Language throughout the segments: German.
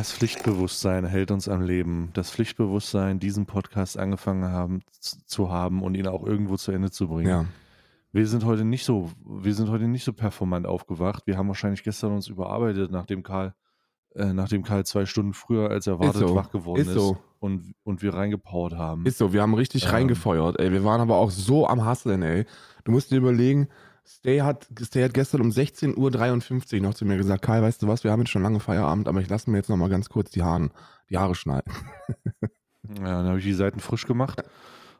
Das Pflichtbewusstsein hält uns am Leben. Das Pflichtbewusstsein, diesen Podcast angefangen haben, zu haben und ihn auch irgendwo zu Ende zu bringen. Ja. Wir sind heute nicht so, wir sind heute nicht so performant aufgewacht. Wir haben wahrscheinlich gestern uns überarbeitet, nachdem Karl, äh, nachdem Karl zwei Stunden früher als erwartet so. wach geworden Ist ist, so. und, und wir reingepowert haben. Ist so, wir haben richtig Ähm. reingefeuert, ey. Wir waren aber auch so am Hustlen, ey. Du musst dir überlegen, Stay hat, Stay hat gestern um 16.53 Uhr noch zu mir gesagt, Kai, weißt du was, wir haben jetzt schon lange Feierabend, aber ich lasse mir jetzt noch mal ganz kurz die Haare, die Haare schneiden. Ja, dann habe ich die Seiten frisch gemacht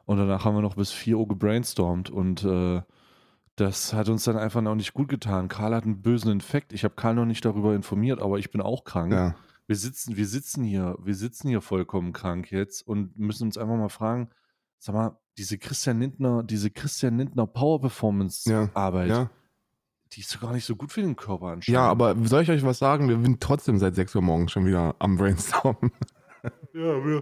und danach haben wir noch bis 4 Uhr gebrainstormt und äh, das hat uns dann einfach noch nicht gut getan. Karl hat einen bösen Infekt. Ich habe Karl noch nicht darüber informiert, aber ich bin auch krank. Ja. Wir sitzen, wir sitzen hier, wir sitzen hier vollkommen krank jetzt und müssen uns einfach mal fragen, sag mal, diese Christian Lindner, diese Christian Lindner Power Performance Ja, Arbeit, Ja. die ist doch gar nicht so gut für den Körper anscheinend. ja, aber soll ich euch was sagen? Wir sind trotzdem seit 6 Uhr morgens schon wieder am Brainstormen. Ja, wir,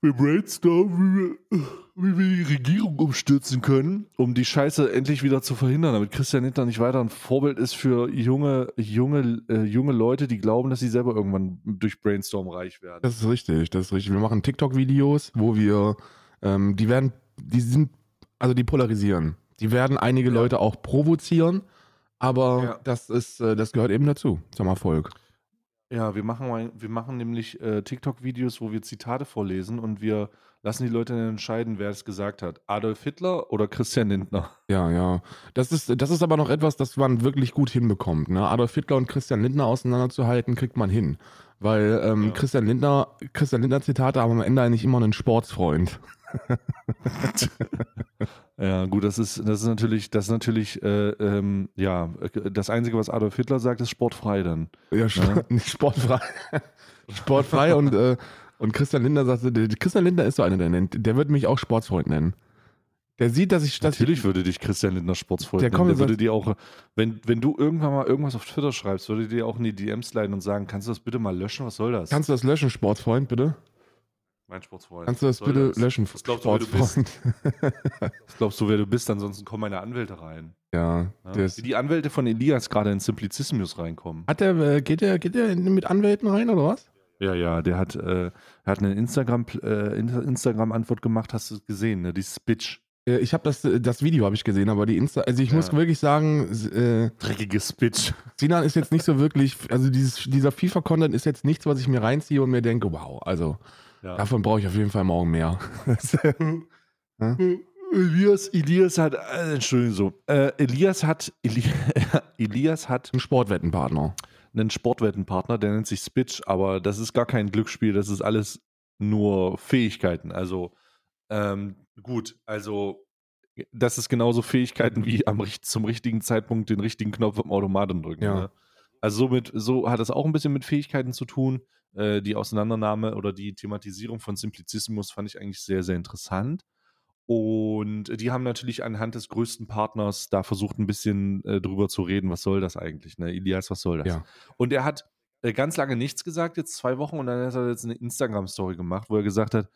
wir brainstormen, wie wir, wie wir die Regierung umstürzen können, um die Scheiße endlich wieder zu verhindern, damit Christian Lindner nicht weiter ein Vorbild ist für junge, junge, äh, junge Leute, die glauben, dass sie selber irgendwann durch Brainstorm reich werden. Das ist richtig, das ist richtig. Wir machen TikTok-Videos, wo wir, ähm, die werden, die sind, also die polarisieren. Die werden einige Ja. Leute auch provozieren, aber Ja. das ist, äh, das gehört eben dazu, zum Erfolg. Ja, wir machen, wir machen nämlich äh, TikTok-Videos, wo wir Zitate vorlesen und wir lassen die Leute dann entscheiden, wer es gesagt hat. Adolf Hitler oder Christian Lindner. Ja, ja. Das ist, das ist aber noch etwas, das man wirklich gut hinbekommt. Ne? Adolf Hitler und Christian Lindner auseinanderzuhalten, kriegt man hin. Weil ähm, Ja. Christian Lindner, Christian Lindner Zitate haben am Ende eigentlich immer einen Sportsfreund. Ja, gut, das ist, das ist natürlich, das ist natürlich, äh, ähm, ja, das Einzige, was Adolf Hitler sagt, ist sportfrei dann. Ja, Ja. nicht sportfrei. sportfrei und, äh, und Christian Lindner sagte, der- Christian Lindner ist so einer, der nennt, der wird mich auch Sportsfreund nennen. Der sieht, dass ich, dass Natürlich würde dich Christian Lindner Sportsfreund Der nennen. kommt Der würde dir auch, wenn, wenn du irgendwann mal irgendwas auf Twitter schreibst, würde dir auch in die DMs leiten und sagen, kannst du das bitte mal löschen? Was soll das? kannst du das löschen, Sportsfreund, bitte? Mein Sportsfreund. Kannst du das soll bitte das? löschen, Was glaubst du, wer du bist? Was glaubst du, wer du bist? Ansonsten kommen meine Anwälte rein. ja, Ja? der ist, Wie die Anwälte von Elias gerade in Simplicissimus reinkommen. hat der, äh, geht der, geht der mit Anwälten rein oder was? Ja, ja, der hat, äh, hat eine Instagram, äh, Insta- Instagram-Antwort gemacht, hast du es gesehen, ne? Die Spitch. Äh, Ich habe das, äh, das Video habe ich gesehen, aber die Insta, also ich Ja. muss wirklich sagen, äh, Dreckige Spitch. Sinan ist jetzt nicht so wirklich, also dieses, dieser FIFA-Content ist jetzt nichts, was ich mir reinziehe und mir denke, wow, also Ja. davon brauche ich auf jeden Fall morgen mehr. Elias, Elias hat, äh, Entschuldigung so, äh, Elias hat, Eli, Elias hat Ein Sportwettenpartner. einen Sportwettenpartner, der nennt sich Spitch, aber das ist gar kein Glücksspiel, das ist alles nur Fähigkeiten. Also ähm, gut, also das ist genauso Fähigkeiten wie am, zum richtigen Zeitpunkt den richtigen Knopf am Automaten drücken. Ja. Ne? Also somit, so hat es auch ein bisschen mit Fähigkeiten zu tun. Äh, die Auseinandernahme oder die Thematisierung von Simplicissimus fand ich eigentlich sehr, sehr interessant. Und die haben natürlich anhand des größten Partners da versucht, ein bisschen äh, drüber zu reden, was soll das eigentlich, ne? Elias, was soll das? Ja. Und er hat äh, ganz lange nichts gesagt, jetzt zwei Wochen, und dann hat er jetzt eine Instagram-Story gemacht, wo er gesagt hat,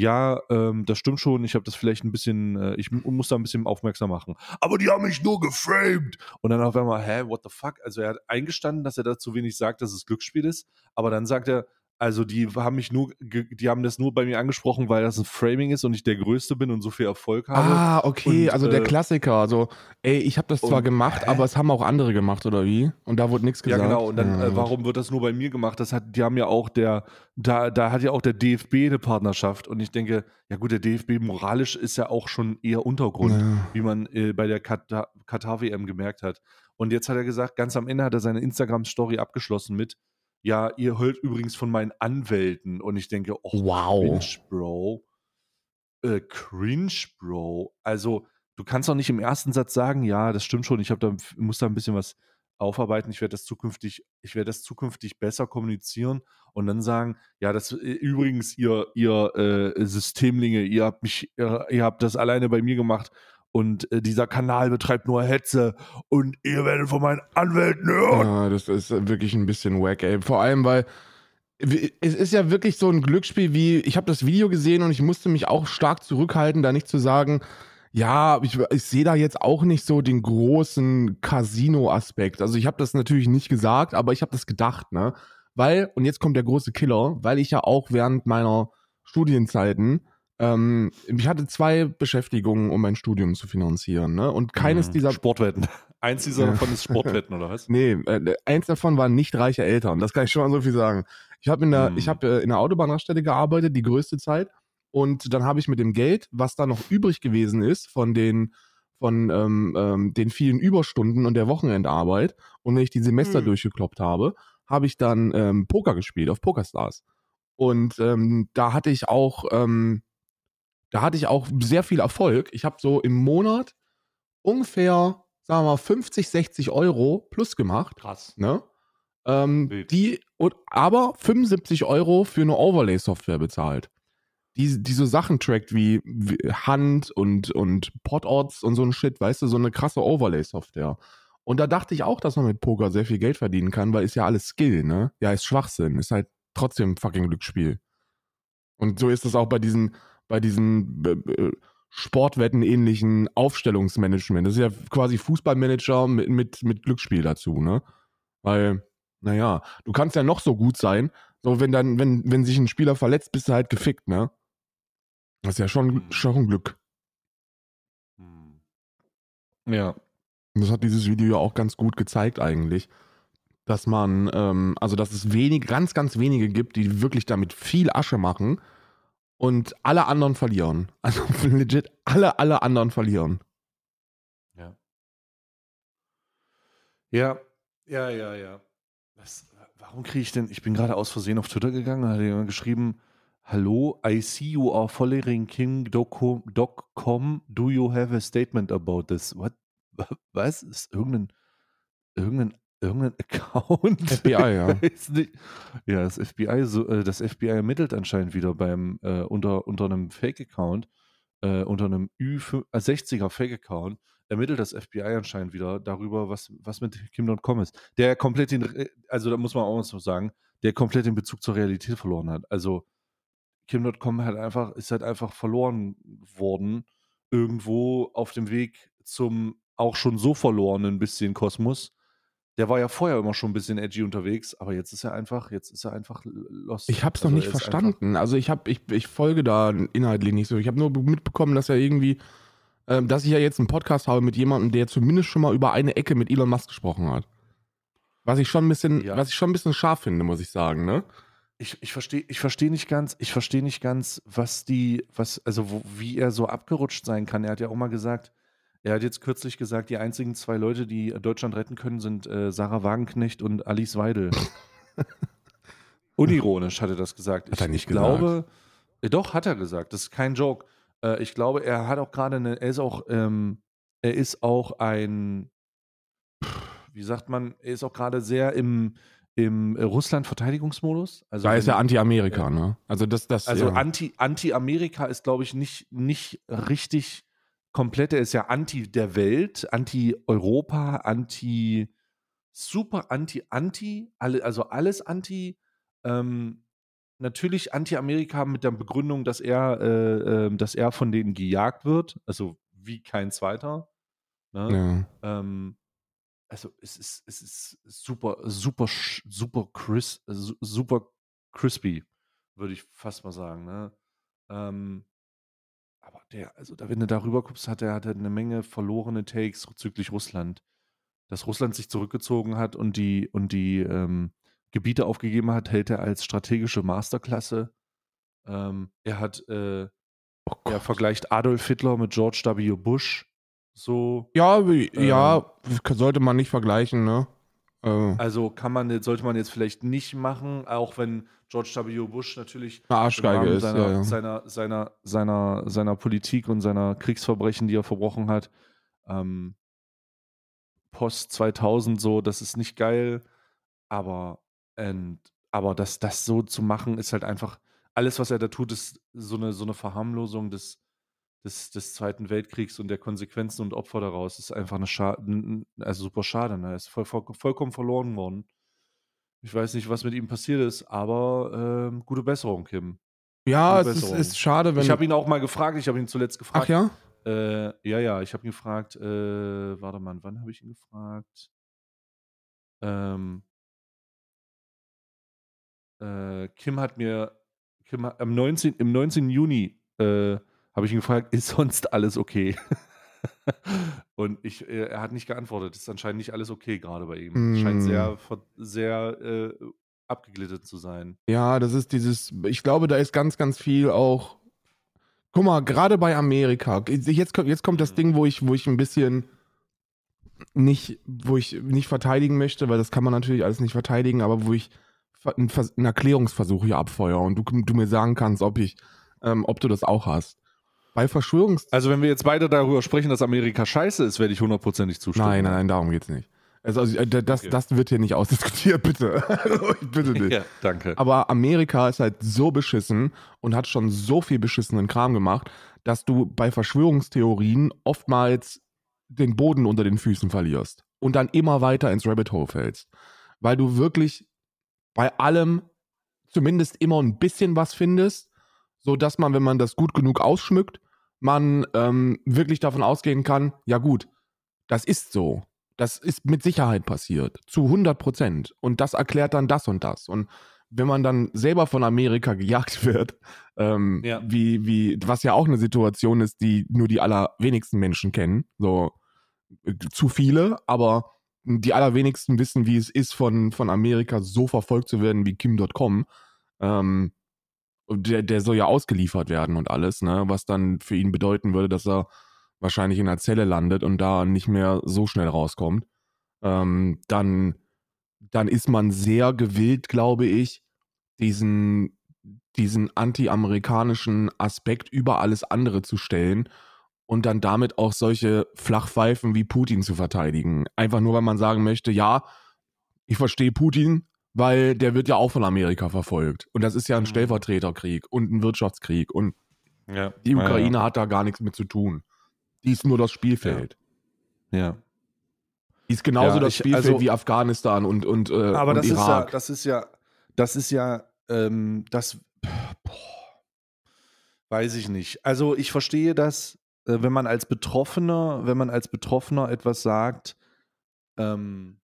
ja, ähm, das stimmt schon, ich habe das vielleicht ein bisschen, äh, ich mu- muss da ein bisschen aufmerksam machen. Aber die haben mich nur geframed. Und dann auf einmal, hä, what the fuck? Also er hat eingestanden, dass er da zu wenig sagt, dass es Glücksspiel ist, aber dann sagt er, also die haben mich nur, die haben das nur bei mir angesprochen, weil das ein Framing ist und ich der Größte bin und so viel Erfolg habe. Ah, okay, Und, also der äh, Klassiker. Also, ey, ich habe das zwar und- gemacht, aber es haben auch andere gemacht, oder wie? Und da wurde nichts Ja, gesagt. genau. Und dann, Ja, äh, warum wird das nur bei mir gemacht? Das hat, die haben ja auch der, da, da hat ja auch der DFB eine Partnerschaft. Und ich denke, ja gut, der DFB moralisch ist ja auch schon eher Untergrund, Ja. wie man äh, bei der Katar- Katar-WM gemerkt hat. Und jetzt hat er gesagt, ganz am Ende hat er seine Instagram-Story abgeschlossen mit, ja, ihr hört übrigens von meinen Anwälten. Und ich denke, oh, Wow. cringe, Bro. Äh, cringe, Bro. Also, du kannst doch nicht im ersten Satz sagen, ja, das stimmt schon, ich habe da, muss da ein bisschen was aufarbeiten, ich werde das zukünftig, ich werde das zukünftig besser kommunizieren und dann sagen, ja, das äh, übrigens, ihr, ihr äh, Systemlinge, ihr habt mich, ihr, ihr habt das alleine bei mir gemacht und äh, dieser Kanal betreibt nur Hetze und ihr werdet von meinen Anwälten hören. Ja, das ist wirklich ein bisschen wack, ey. Vor allem, weil es ist ja wirklich so ein Glücksspiel wie, ich habe das Video gesehen und ich musste mich auch stark zurückhalten, da nicht zu sagen, ja, ich, ich sehe da jetzt auch nicht so den großen Casino-Aspekt. Also ich habe das natürlich nicht gesagt, aber ich habe das gedacht, ne? weil, und jetzt kommt der große Killer, weil ich ja auch während meiner Studienzeiten, ähm, ich hatte zwei Beschäftigungen, um mein Studium zu finanzieren, ne? Und keines Mhm. dieser Sportwetten. Eins dieser davon ist Sportwetten, oder was? Nee, äh, eins davon waren nicht reiche Eltern. Das kann ich schon mal so viel sagen. Ich habe in der, Hm. ich habe äh, in der Autobahnraststätte gearbeitet, die größte Zeit. Und dann habe ich mit dem Geld, was da noch übrig gewesen ist von den von ähm, ähm, den vielen Überstunden und der Wochenendarbeit und wenn ich die Semester Hm. durchgekloppt habe, habe ich dann ähm, Poker gespielt auf PokerStars. Und ähm, da hatte ich auch, ähm, da hatte ich auch sehr viel Erfolg. Ich habe so im Monat ungefähr, sagen wir mal, 50, 60 Euro plus gemacht. Krass. Ne? Ähm, die, und, aber 75 Euro für eine Overlay-Software bezahlt. Die, die so Sachen trackt wie, wie Hand und, und Pododds und so ein Shit, weißt du, so eine krasse Overlay-Software. Und da dachte ich auch, dass man mit Poker sehr viel Geld verdienen kann, weil ist ja alles Skill, ne? Ja, ist Schwachsinn, ist halt trotzdem fucking Glücksspiel. Und so ist es auch bei diesen, bei diesen äh, äh, Sportwetten-ähnlichen Aufstellungsmanagement. Das ist ja quasi Fußballmanager mit, mit, mit Glücksspiel dazu, ne? Weil, naja, du kannst ja noch so gut sein, so wenn dann, wenn, wenn sich ein Spieler verletzt, bist du halt gefickt, ne? Das ist ja schon, Mhm. schon ein Glück. Hm. Ja. Das hat dieses Video ja auch ganz gut gezeigt eigentlich. Dass man, ähm, also dass es wenig, ganz, ganz wenige gibt, die wirklich damit viel Asche machen und alle anderen verlieren. Also legit alle, alle anderen verlieren. Ja. Ja, ja, ja, ja. Was, warum kriege ich denn, ich bin gerade aus Versehen auf Twitter gegangen, da hat jemand geschrieben, Hallo, I see you are following king.com. Do you have a statement about this? What? Was? Ist irgendein, irgendein, irgendein Account? FBI, ja. Ja, das FBI, so, äh, das FBI ermittelt anscheinend wieder beim, äh, unter, unter einem Fake-Account, äh, unter einem Ü60er Fake-Account, ermittelt das FBI anscheinend wieder darüber, was, was mit Kim.com ist. Der komplett den, Re- also da muss man auch mal so sagen, der komplett den Bezug zur Realität verloren hat. Also Kim.com halt einfach, ist halt einfach verloren worden, irgendwo auf dem Weg zum auch schon so verlorenen bisschen Kosmos. Der war ja vorher immer schon ein bisschen edgy unterwegs, aber jetzt ist er einfach, jetzt ist er einfach lost. Ich hab's noch Also nicht ist einfach- verstanden. Also ich hab, ich, ich folge da inhaltlich nicht so. Ich habe nur mitbekommen, dass er irgendwie, ähm, dass ich ja jetzt einen Podcast habe mit jemandem, der zumindest schon mal über eine Ecke mit Elon Musk gesprochen hat. Was ich schon ein bisschen, Ja. was ich schon ein bisschen scharf finde, muss ich sagen, ne? Ich, ich verstehe ich versteh nicht ganz, ich verstehe nicht ganz, was die, was, also wo, wie er so abgerutscht sein kann. Er hat ja auch mal gesagt, er hat jetzt kürzlich gesagt, die einzigen zwei Leute, die Deutschland retten können, sind äh, Sarah Wagenknecht und Alice Weidel. Unironisch hat er das gesagt. Hat er ich, nicht ich glaube, äh, doch, hat er gesagt. Das ist kein Joke. Äh, ich glaube, er hat auch gerade eine, er ist auch, ähm, er ist auch ein, wie sagt man, er ist auch gerade sehr im, im äh, Russland-Verteidigungsmodus. Also Da ist er Anti-Amerika, ne? Also das, das, also ja. Anti, Anti-Amerika ist, glaube ich, nicht, nicht richtig komplett. Er ist ja anti der Welt, anti-Europa, anti, super anti-anti, alle, also alles anti. Ähm, natürlich Anti-Amerika mit der Begründung, dass er, äh, ähm, dass er von denen gejagt wird, also wie kein zweiter. Ne? ja. Ähm, also es ist, es ist super, super, super, cris su- super crispy, würde ich fast mal sagen. Ne? Ähm, aber der, also da, wenn du darüber guckst, hat er, hat er eine Menge verlorene Takes bezüglich Russland. Dass Russland sich zurückgezogen hat und die, und die ähm, Gebiete aufgegeben hat, hält er als strategische Masterklasse. Ähm, er hat, äh, Oh er vergleicht Adolf Hitler mit George W. Bush. So, Ja, Ähm, ja, sollte man nicht vergleichen, ne? Äh, Also kann man, jetzt- sollte man jetzt vielleicht nicht machen, auch wenn George W. Bush natürlich eine Arschgeige ist, seiner, ja, ja. seiner, seiner, seiner, seiner Politik und seiner Kriegsverbrechen, die er verbrochen hat, ähm, Post 2000 so, das ist nicht geil, aber, ähm, aber das, das so zu machen, ist halt einfach, alles, was er da tut, ist so eine, so eine Verharmlosung des, des, des Zweiten Weltkriegs und der Konsequenzen und Opfer daraus. ist einfach eine Schade, also super schade, ne? Er ist voll, voll, vollkommen verloren worden. Ich weiß nicht, was mit ihm passiert ist, aber ähm, gute Besserung, Kim. Ja, Gute es ist, ist schade, wenn. Ich habe ihn auch mal gefragt, ich habe ihn zuletzt gefragt. Ach ja? Äh, ja, ja, ich habe ihn gefragt, äh, warte mal, wann habe ich ihn gefragt? Ähm, äh, Kim hat mir, Kim hat, am 19, im 19. Juni äh, habe ich ihn gefragt, ist sonst alles okay? Und ich, äh, er hat nicht geantwortet. Ist anscheinend nicht alles okay gerade bei ihm. Scheint Mm. sehr, ver- sehr äh, abgeglitten zu sein. Ja, das ist dieses, ich glaube, da ist ganz, ganz viel auch. Guck mal, gerade bei Amerika, jetzt, kommt- jetzt kommt das Mhm. Ding, wo ich, wo ich ein bisschen nicht, wo ich nicht verteidigen möchte, weil das kann man natürlich alles nicht verteidigen, aber wo ich einen Erklärungsversuch hier abfeuere und du, du mir sagen kannst, ob ich, ähm, ob du das auch hast. Bei Verschwörungs... Also, wenn wir jetzt beide darüber sprechen, dass Amerika scheiße ist, werde ich hundertprozentig zustimmen. Nein, nein, nein, darum geht's nicht. Also, also äh, das, Okay. das wird hier nicht ausdiskutiert, bitte. Also, ich bitte nicht. Ja, danke. Aber Amerika ist halt so beschissen und hat schon so viel beschissenen Kram gemacht, dass du bei Verschwörungstheorien oftmals den Boden unter den Füßen verlierst und dann immer weiter ins Rabbit Hole fällst. Weil du wirklich bei allem zumindest immer ein bisschen was findest, so dass man, wenn man das gut genug ausschmückt, man ähm, wirklich davon ausgehen kann, ja gut, das ist so. Das ist mit Sicherheit passiert. Zu 100 Prozent. Und das erklärt dann das und das. Und wenn man dann selber von Amerika gejagt wird, ähm, Ja. wie, wie, was ja auch eine Situation ist, die nur die allerwenigsten Menschen kennen, so äh, zu viele, aber die allerwenigsten wissen, wie es ist, von, von Amerika so verfolgt zu werden wie Kim.com. Ähm, der, der soll ja ausgeliefert werden und alles, ne? Was dann für ihn bedeuten würde, dass er wahrscheinlich in einer Zelle landet und da nicht mehr so schnell rauskommt. Ähm, dann, dann ist man sehr gewillt, glaube ich, diesen, diesen anti-amerikanischen Aspekt über alles andere zu stellen und dann damit auch solche Flachpfeifen wie Putin zu verteidigen. Einfach nur, weil man sagen möchte, ja, ich verstehe Putin, weil der wird ja auch von Amerika verfolgt. Und das ist ja ein Mhm. Stellvertreterkrieg und ein Wirtschaftskrieg. Und Ja. die Ja, Ukraine hat da gar nichts mit zu tun. Die ist nur das Spielfeld. Ja. Die ist genauso Ja, das ich- Spielfeld also- wie Afghanistan und, und, äh, Aber und das ist ja, Irak. das ist ja, das ist ja, ähm, das, boah, weiß ich nicht. Also ich verstehe das, äh, wenn man als Betroffener, wenn man als Betroffener etwas sagt, ähm,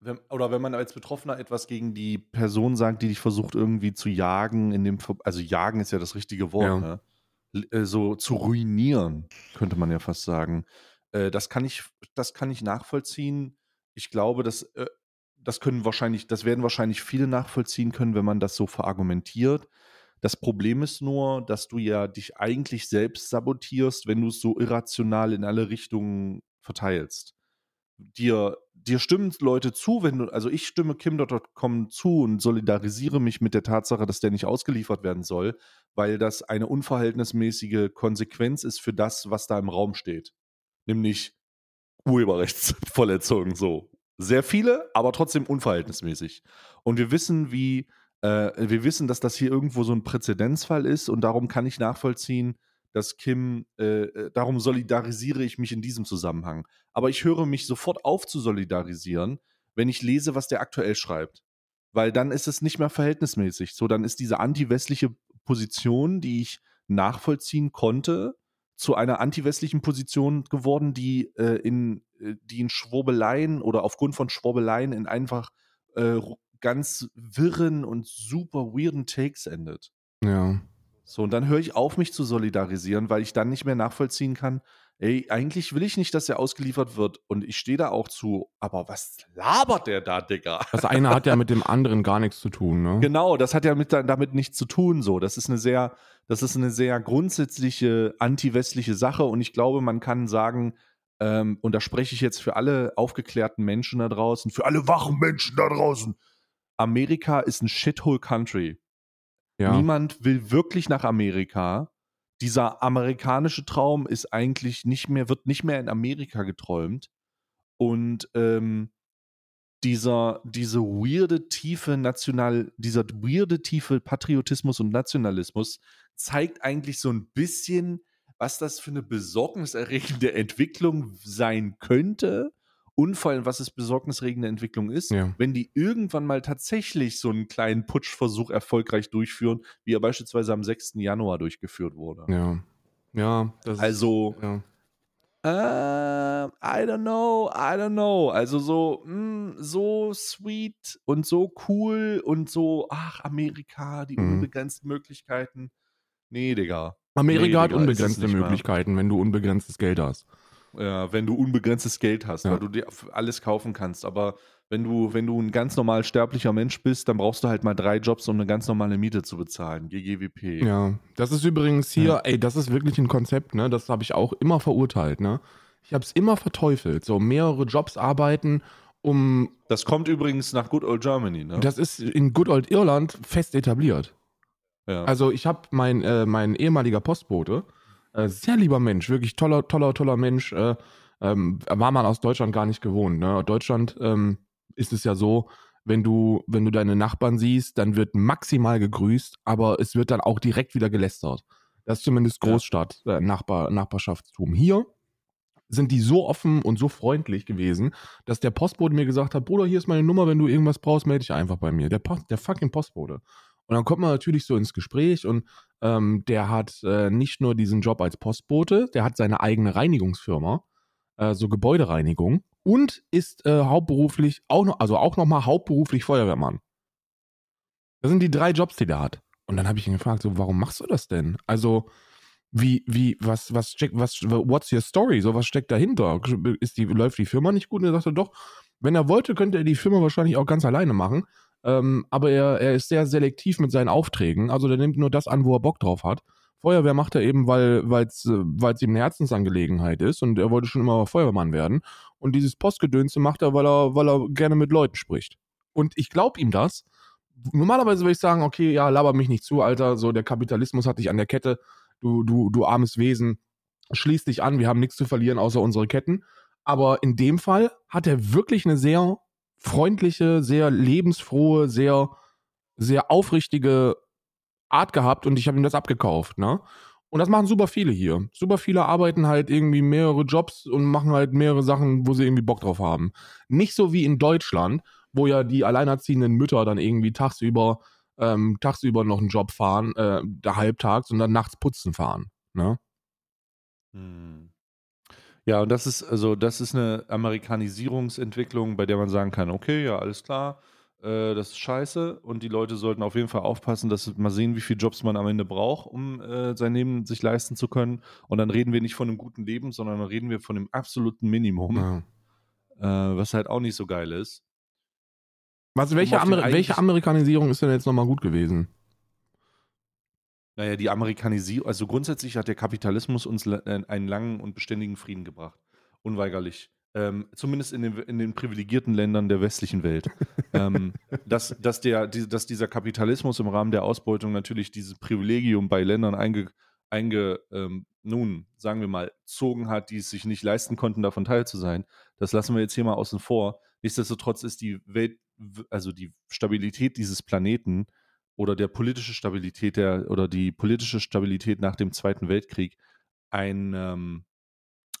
wenn, oder wenn man als Betroffener etwas gegen die Person sagt, die dich versucht irgendwie zu jagen, in dem, also jagen ist ja das richtige Wort, Ja. ne? Äh, so zu ruinieren, könnte man ja fast sagen. Äh, das kann ich, das kann ich nachvollziehen. Ich glaube, dass äh, das können wahrscheinlich, das werden wahrscheinlich viele nachvollziehen können, wenn man das so verargumentiert. Das Problem ist nur, dass du ja dich eigentlich selbst sabotierst, wenn du es so irrational in alle Richtungen verteilst. Dir, dir stimmen Leute zu, wenn du, also ich stimme Kim.com zu und solidarisiere mich mit der Tatsache, dass der nicht ausgeliefert werden soll, weil das eine unverhältnismäßige Konsequenz ist für das, was da im Raum steht. Nämlich Urheberrechtsverletzungen so. Sehr viele, aber trotzdem unverhältnismäßig. Und wir wissen, wie, äh, wir wissen, dass das hier irgendwo so ein Präzedenzfall ist und darum kann ich nachvollziehen, dass Kim, äh, äh, darum solidarisiere ich mich in diesem Zusammenhang. Aber ich höre mich sofort auf zu solidarisieren, wenn ich lese, was der aktuell schreibt. Weil dann ist es nicht mehr verhältnismäßig. So, dann ist diese anti-westliche Position, die ich nachvollziehen konnte, zu einer anti-westlichen Position geworden, die, äh, in, äh, die in Schwurbeleien oder aufgrund von Schwurbeleien in einfach äh, ganz wirren und super weirden Takes endet. Ja. So, und dann höre ich auf, mich zu solidarisieren, weil ich dann nicht mehr nachvollziehen kann, ey, eigentlich will ich nicht, dass er ausgeliefert wird und ich stehe da auch zu, aber was labert der da, Digga? Das eine hat ja mit dem anderen gar nichts zu tun, ne? Genau, das hat ja mit, damit nichts zu tun. So, das ist eine sehr, das ist eine sehr grundsätzliche anti-westliche Sache und ich glaube, man kann sagen, ähm, und da spreche ich jetzt für alle aufgeklärten Menschen da draußen, für alle wachen Menschen da draußen. Amerika ist ein Shithole Country. Ja. Niemand will wirklich nach Amerika. Dieser amerikanische Traum ist eigentlich nicht mehr, wird nicht mehr in Amerika geträumt. Und ähm, dieser, diese weirde, tiefe National, dieser weirde, tiefe Patriotismus und Nationalismus zeigt eigentlich so ein bisschen, was das für eine besorgniserregende Entwicklung sein könnte und vor allem, was es besorgniserregende Entwicklung ist, Ja. wenn die irgendwann mal tatsächlich so einen kleinen Putschversuch erfolgreich durchführen, wie er beispielsweise am 6. Januar durchgeführt wurde. Ja. Ja, das ist- Also, ja. Ähm, I don't know, I don't know. Also so, mh, so sweet und so cool und so, ach, Amerika, die Mhm. unbegrenzten Möglichkeiten. Nee, Digga. Amerika Nee, hat Digga, unbegrenzte nicht mehr. Möglichkeiten, wenn du unbegrenztes Geld hast. Ja, wenn du unbegrenztes Geld hast, Ja. weil du dir alles kaufen kannst. Aber wenn du, wenn du ein ganz normal sterblicher Mensch bist, dann brauchst du halt mal drei Jobs, um eine ganz normale Miete zu bezahlen. GGWP. Ja, das ist übrigens hier, Ja. ey, das ist wirklich ein Konzept, ne? Das habe ich auch immer verurteilt, ne? Ich habe es immer verteufelt, so mehrere Jobs arbeiten, um Das kommt übrigens nach Good Old Germany, ne? das ist in Good Old Irland fest etabliert. ja. Also ich habe mein, äh, mein ehemaliger Postbote, äh, sehr lieber Mensch, wirklich toller, toller, toller Mensch, äh, ähm, war man aus Deutschland gar nicht gewohnt. Ne? Deutschland ähm, ist es ja so, wenn du, wenn du deine Nachbarn siehst, dann wird maximal gegrüßt, aber es wird dann auch direkt wieder gelästert. Das ist zumindest. Großstadt, äh, Nachbar, Nachbarschaftstum. Hier sind die so offen und so freundlich gewesen, dass der Postbote mir gesagt hat, Bruder, hier ist meine Nummer, wenn du irgendwas brauchst, melde dich einfach bei mir. Der, der fucking Postbote. Und dann kommt man natürlich so ins Gespräch und ähm, der hat äh, nicht nur diesen Job als Postbote, der hat seine eigene Reinigungsfirma, äh, so Gebäudereinigung und ist äh, hauptberuflich auch noch, also auch nochmal hauptberuflich Feuerwehrmann. Das sind die drei Jobs, die der hat. Und dann habe ich ihn gefragt, so, warum machst du das denn? Also, wie, wie, was, was was, what's your story? So, was steckt dahinter? Ist die, läuft die Firma nicht gut? Und er sagte, doch, wenn er wollte, könnte er die Firma wahrscheinlich auch ganz alleine machen. Ähm, aber er, er ist sehr selektiv mit seinen Aufträgen. Also der nimmt nur das an, wo er Bock drauf hat. Feuerwehr macht er eben, weil es weil's ihm eine Herzensangelegenheit ist und er wollte schon immer Feuerwehrmann werden. Und dieses Postgedönse macht er, weil er, weil er gerne mit Leuten spricht. Und ich glaube ihm das. Normalerweise würde ich sagen, okay, ja, laber mich nicht zu, Alter. So, der Kapitalismus hat dich an der Kette. Du, du, du armes Wesen. Schließ dich an, wir haben nichts zu verlieren außer unsere Ketten. Aber in dem Fall hat er wirklich eine sehr freundliche, sehr lebensfrohe, sehr, sehr aufrichtige Art gehabt und ich habe ihm das abgekauft, ne? Und das machen super viele hier. Super viele arbeiten halt irgendwie mehrere Jobs und machen halt mehrere Sachen, wo sie irgendwie Bock drauf haben. Nicht so wie in Deutschland, wo ja die alleinerziehenden Mütter dann irgendwie tagsüber, ähm, tagsüber noch einen Job fahren, äh, halbtags und dann nachts putzen fahren, ne? Hm. Ja, und das ist, also das ist eine Amerikanisierungsentwicklung, bei der man sagen kann, okay, ja, alles klar, äh, das ist scheiße und die Leute sollten auf jeden Fall aufpassen, dass mal sehen, wie viele Jobs man am Ende braucht, um äh, sein Leben sich leisten zu können. Und dann reden wir nicht von einem guten Leben, sondern dann reden wir von dem absoluten Minimum, Ja. äh, was halt auch nicht so geil ist. Was, welche, Amer welche Amerikanisierung ist denn jetzt nochmal gut gewesen? Naja, die Amerikanisierung, also grundsätzlich hat der Kapitalismus uns äh, einen langen und beständigen Frieden gebracht. Unweigerlich. Ähm, zumindest in den, in den privilegierten Ländern der westlichen Welt. ähm, dass, dass, der, die, dass dieser Kapitalismus im Rahmen der Ausbeutung natürlich dieses Privilegium bei Ländern einge, einge ähm, nun, sagen wir mal, zogen hat, die es sich nicht leisten konnten, davon teil zu sein. Das lassen wir jetzt hier mal außen vor. Nichtsdestotrotz ist die Welt, also die Stabilität dieses Planeten oder der politische Stabilität der oder die politische Stabilität nach dem Zweiten Weltkrieg ein, ähm,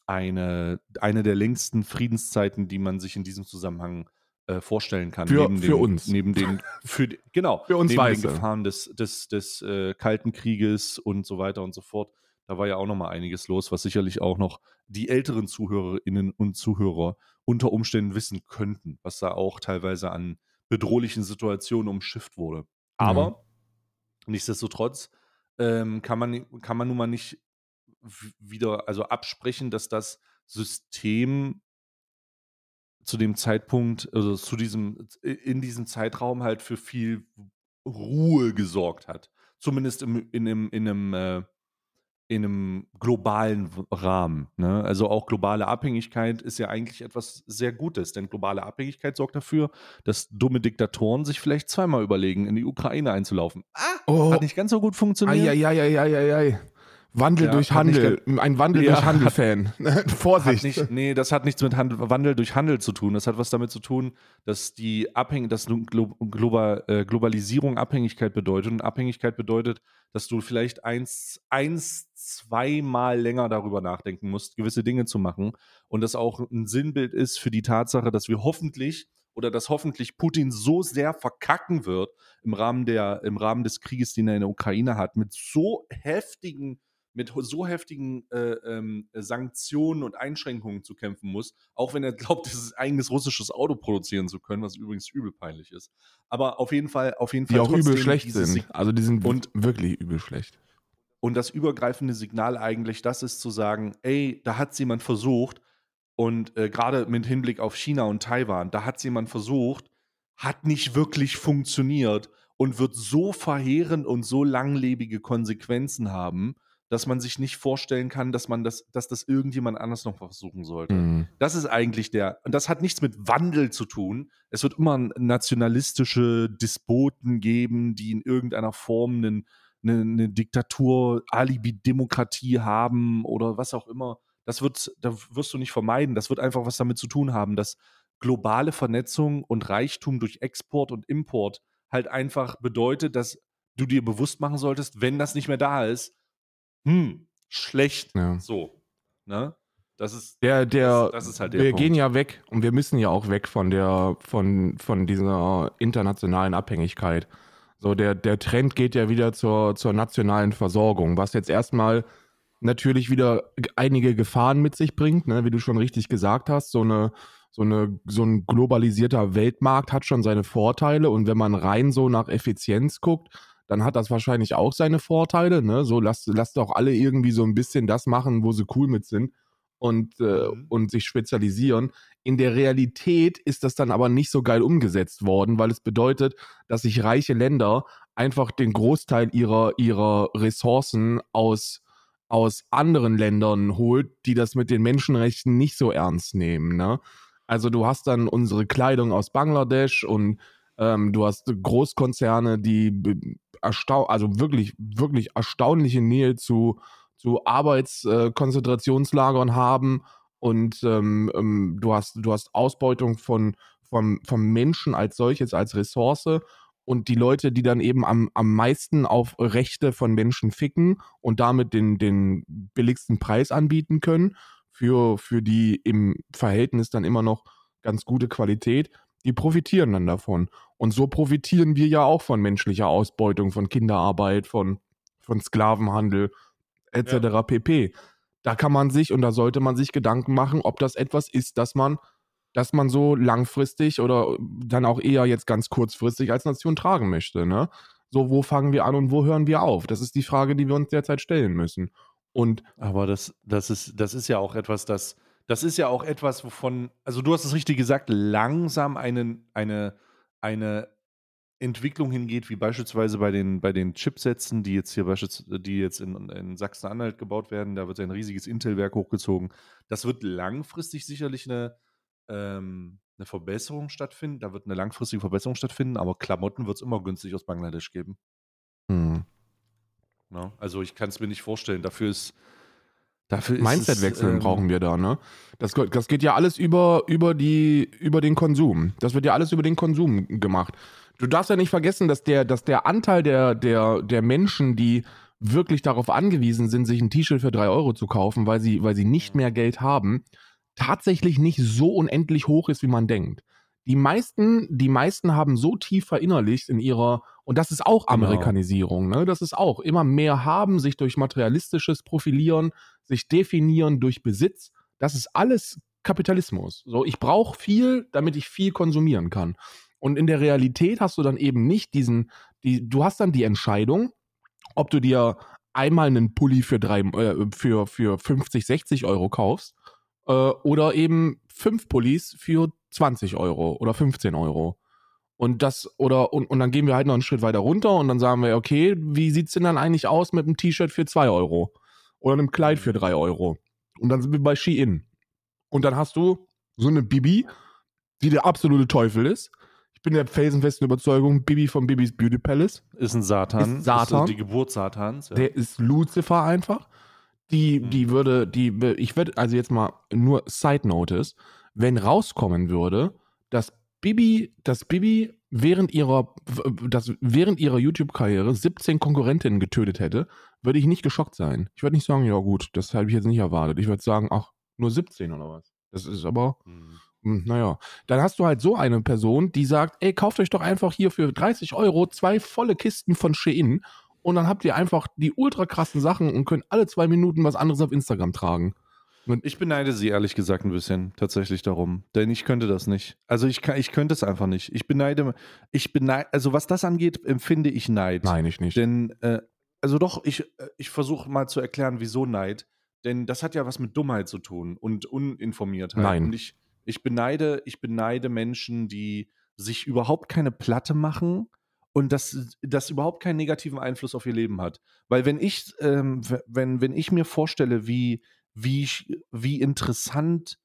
eine, eine der längsten Friedenszeiten, die man sich in diesem Zusammenhang äh, vorstellen kann. Für- neben für den, uns. Neben den, für, genau, Für uns neben Weiße. den Gefahren des, des, des äh, Kalten Krieges und so weiter und so fort. Da war ja auch noch mal einiges los, was sicherlich auch noch die älteren Zuhörerinnen und Zuhörer unter Umständen wissen könnten, was da auch teilweise an bedrohlichen Situationen umschifft wurde. Aber nichtsdestotrotz ähm, kann, man, kann man nun mal nicht wieder also absprechen, dass das System zu dem Zeitpunkt, also zu diesem, in diesem Zeitraum halt für viel Ruhe gesorgt hat. Zumindest im, in einem, in einem, äh, in einem globalen Rahmen. Ne? Also auch globale Abhängigkeit ist ja eigentlich etwas sehr Gutes, denn globale Abhängigkeit sorgt dafür, dass dumme Diktatoren sich vielleicht zweimal überlegen, in die Ukraine einzulaufen. Ah, Oh, hat nicht ganz so gut funktioniert. Eieieiei. Wandel Ja, durch Handel. Ein Wandel Ja, durch Handel-Fan. Vorsicht. nicht, nee, das hat nichts mit Handel, Wandel durch Handel zu tun. Das hat was damit zu tun, dass die Abhäng dass Glo Global äh, Globalisierung Abhängigkeit bedeutet. Und Abhängigkeit bedeutet, dass du vielleicht eins, eins, zweimal länger darüber nachdenken musst, gewisse Dinge zu machen. Und das auch ein Sinnbild ist für die Tatsache, dass wir hoffentlich oder dass hoffentlich Putin so sehr verkacken wird im Rahmen, der, im Rahmen des Krieges, den er in der Ukraine hat, mit so heftigen mit so heftigen äh, ähm, Sanktionen und Einschränkungen zu kämpfen muss, auch wenn er glaubt, dieses eigenes russisches Auto produzieren zu können, was übrigens übel peinlich ist. Aber auf jeden Fall, auf jeden Fall Die auch übel schlecht sind. Also die sind Und- wirklich übel schlecht. und das übergreifende Signal eigentlich, das ist zu sagen, ey, da hat jemand versucht und äh, gerade mit Hinblick auf China und Taiwan, da hat jemand versucht, hat nicht wirklich funktioniert und wird so verheerend und so langlebige Konsequenzen haben, dass man sich nicht vorstellen kann, dass man das, dass das irgendjemand anders noch versuchen sollte. Mhm. Das ist eigentlich der, und das hat nichts mit Wandel zu tun. Es wird immer nationalistische Despoten geben, die in irgendeiner Form einen, eine, eine Diktatur, Alibi-Demokratie haben oder was auch immer. Das wird, da wirst du nicht vermeiden. Das wird einfach was damit zu tun haben, dass globale Vernetzung und Reichtum durch Export und Import halt einfach bedeutet, dass du dir bewusst machen solltest, wenn das nicht mehr da ist, hm, schlecht. Ja. So. Ne? Das ist, Der, der, das, das ist halt der wir Punkt. gehen ja weg und wir müssen ja auch weg von der, von, von dieser internationalen Abhängigkeit. So, der, der Trend geht ja wieder zur, zur nationalen Versorgung, was jetzt erstmal natürlich wieder einige Gefahren mit sich bringt, ne, wie du schon richtig gesagt hast. So eine, so eine, so ein globalisierter Weltmarkt hat schon seine Vorteile und wenn man rein so nach Effizienz guckt, dann hat das wahrscheinlich auch seine Vorteile, ne? So lasst, lasst doch alle irgendwie so ein bisschen das machen, wo sie cool mit sind und, äh, Mhm. und sich spezialisieren. In der Realität ist das dann aber nicht so geil umgesetzt worden, weil es bedeutet, dass sich reiche Länder einfach den Großteil ihrer, ihrer Ressourcen aus, aus anderen Ländern holt, die das mit den Menschenrechten nicht so ernst nehmen. Ne? Also du hast dann unsere Kleidung aus Bangladesch und ähm, du hast Großkonzerne, die erstau also wirklich, wirklich erstaunliche Nähe zu, zu Arbeitskonzentrationslagern haben und ähm, ähm, du hast, du hast Ausbeutung von, vom, vom Menschen als solches, als Ressource und die Leute, die dann eben am, am meisten auf Rechte von Menschen ficken und damit den, den billigsten Preis anbieten können, für, für die im Verhältnis dann immer noch ganz gute Qualität, die profitieren dann davon. Und so profitieren wir ja auch von menschlicher Ausbeutung, von Kinderarbeit, von, von Sklavenhandel etc. pp. Da kann man sich und da sollte man sich Gedanken machen, ob das etwas ist, das man, dass man so langfristig oder dann auch eher jetzt ganz kurzfristig als Nation tragen möchte. Ne? So, wo fangen wir an und wo hören wir auf? Das ist die Frage, die wir uns derzeit stellen müssen. Und Aber das, das, ist, das ist ja auch etwas, das, das ist ja auch etwas, wovon, also du hast es richtig gesagt, langsam einen, eine, eine Entwicklung hingeht, wie beispielsweise bei den, bei den Chipsätzen, die jetzt hier beispielsweise, die jetzt in, in Sachsen-Anhalt gebaut werden, da wird ein riesiges Intel-Werk hochgezogen. Das wird langfristig sicherlich eine, ähm, eine Verbesserung stattfinden. Da wird eine langfristige Verbesserung stattfinden, aber Klamotten wird es immer günstig aus Bangladesch geben. hm. Ne? Also ich kann es mir nicht vorstellen. Dafür ist dafür ist Mindset-Wechsel es, ähm, brauchen wir da, ne? Das, das geht ja alles über, über, die, über den Konsum. Das wird ja alles über den Konsum gemacht. Du darfst ja nicht vergessen, dass der, dass der Anteil der, der, der Menschen, die wirklich darauf angewiesen sind, sich ein T-Shirt für drei Euro zu kaufen, weil sie, weil sie nicht mehr Geld haben, tatsächlich nicht so unendlich hoch ist, wie man denkt. Die meisten, die meisten haben so tief verinnerlicht in ihrer, und das ist auch Genau. Amerikanisierung, ne? Das ist auch immer mehr haben, sich durch materialistisches Profilieren, sich definieren durch Besitz. Das ist alles Kapitalismus. So, ich brauche viel, damit ich viel konsumieren kann. Und in der Realität hast du dann eben nicht diesen, die, du hast dann die Entscheidung, ob du dir einmal einen Pulli für, drei, äh, für, für 50, 60 Euro kaufst äh, oder eben fünf Pullis für 20 Euro oder 15 Euro. Und das, oder, und, und dann gehen wir halt noch einen Schritt weiter runter und dann sagen wir, okay, wie sieht's denn dann eigentlich aus mit einem T-Shirt für 2 Euro? Oder einem Kleid für 3 Euro? Und dann sind wir bei Shein. Und dann hast du so eine Bibi, die der absolute Teufel ist. Ich bin der felsenfesten Überzeugung, Bibi von Bibis Beauty Palace. Ist ein Satan. Ist Satan. die Geburt Satans. Ja. Der ist Lucifer einfach. Die, Mhm. die würde, die, ich würde, also jetzt mal nur Side Notice, wenn rauskommen würde, dass Bibi, dass Bibi während ihrer, dass während ihrer YouTube-Karriere 17 Konkurrentinnen getötet hätte, würde ich nicht geschockt sein. Ich würde nicht sagen, ja gut, das habe ich jetzt nicht erwartet. Ich würde sagen, ach, nur 17 oder was. Das ist aber, Mhm. hm, naja. Dann hast du halt so eine Person, die sagt, ey, kauft euch doch einfach hier für 30 Euro zwei volle Kisten von Shein und dann habt ihr einfach die ultra krassen Sachen und könnt alle zwei Minuten was anderes auf Instagram tragen. Ich beneide sie ehrlich gesagt ein bisschen tatsächlich darum, denn ich könnte das nicht. Also ich, kann, ich könnte es einfach nicht. Ich beneide, ich beneide, also was das angeht, empfinde ich Neid. Nein, ich nicht. Denn, äh, also doch, ich, äh, ich versuche mal zu erklären, wieso Neid. Denn das hat ja was mit Dummheit zu tun und Uninformiertheit. Nein. Und ich, ich beneide, ich beneide Menschen, die sich überhaupt keine Platte machen und das, das überhaupt keinen negativen Einfluss auf ihr Leben hat. Weil wenn ich, ähm, wenn, wenn ich mir vorstelle, wie, wie, wie interessant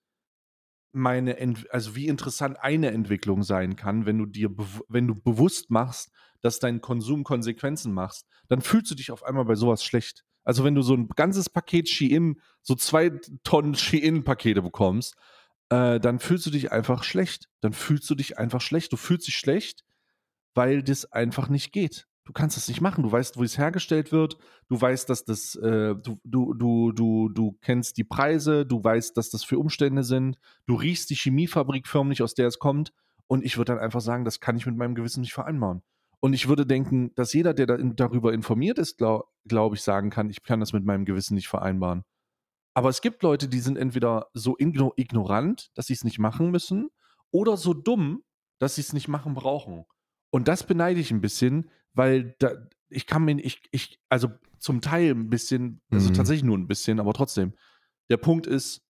meine, Ent also wie interessant eine Entwicklung sein kann, wenn du dir, wenn du bewusst machst, dass dein Konsum Konsequenzen machst, dann fühlst du dich auf einmal bei sowas schlecht. Also wenn du so ein ganzes Paket Shein, so zwei Tonnen Shein-Pakete bekommst, äh, dann fühlst du dich einfach schlecht. Dann fühlst du dich einfach schlecht. Du fühlst dich schlecht, weil das einfach nicht geht. Du kannst das nicht machen. Du weißt, wo es hergestellt wird. Du weißt, dass das, äh, du, du, du, du, du kennst die Preise. Du weißt, dass das für Umstände sind. Du riechst die Chemiefabrik förmlich, aus der es kommt. Und ich würde dann einfach sagen, das kann ich mit meinem Gewissen nicht vereinbaren. Und ich würde denken, dass jeder, der da in, darüber informiert ist, glaube glaub ich, sagen kann, ich kann das mit meinem Gewissen nicht vereinbaren. Aber es gibt Leute, die sind entweder so igno ignorant, dass sie es nicht machen müssen, oder so dumm, dass sie es nicht machen brauchen. Und das beneide ich ein bisschen, weil da, ich kann mir, ich, ich, also zum Teil ein bisschen, also Mhm. tatsächlich nur ein bisschen, aber trotzdem. Der Punkt ist,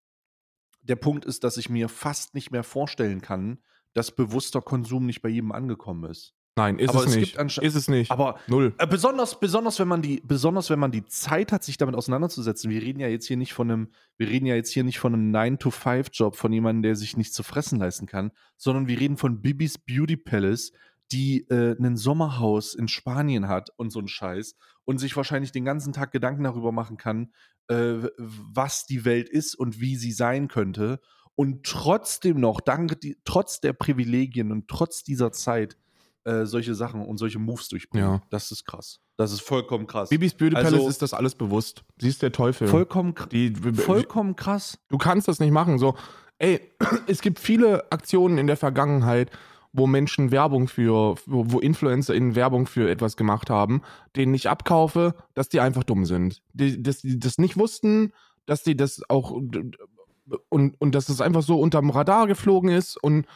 der Punkt ist, dass ich mir fast nicht mehr vorstellen kann, dass bewusster Konsum nicht bei jedem angekommen ist. Nein, ist Aber es es nicht. Ist es nicht. Aber Null. äh, besonders, besonders, wenn man die, besonders wenn man die Zeit hat, sich damit auseinanderzusetzen. Wir reden ja jetzt hier nicht von einem, wir reden ja jetzt hier nicht von einem 9-to-5-Job von jemandem, der sich nichts zu fressen leisten kann, sondern wir reden von Bibis Beauty Palace, die äh, ein Sommerhaus in Spanien hat und so ein Scheiß und sich wahrscheinlich den ganzen Tag Gedanken darüber machen kann, äh, was die Welt ist und wie sie sein könnte und trotzdem noch, dank die, trotz der Privilegien und trotz dieser Zeit äh, solche Sachen und solche Moves durchbringen. Ja. Das ist krass. Das ist vollkommen krass. Bibis Beauty Also- Palace ist das alles bewusst. Sie ist der Teufel. vollkommen, kr- die, vollkommen krass. du kannst das nicht machen. So, ey, es gibt viele Aktionen in der Vergangenheit, wo Menschen Werbung für, wo, InfluencerInnen Werbung für etwas gemacht haben, denen ich abkaufe, dass die einfach dumm sind. Die, dass die das nicht wussten, dass die das auch und, und dass es einfach so unterm Radar geflogen ist und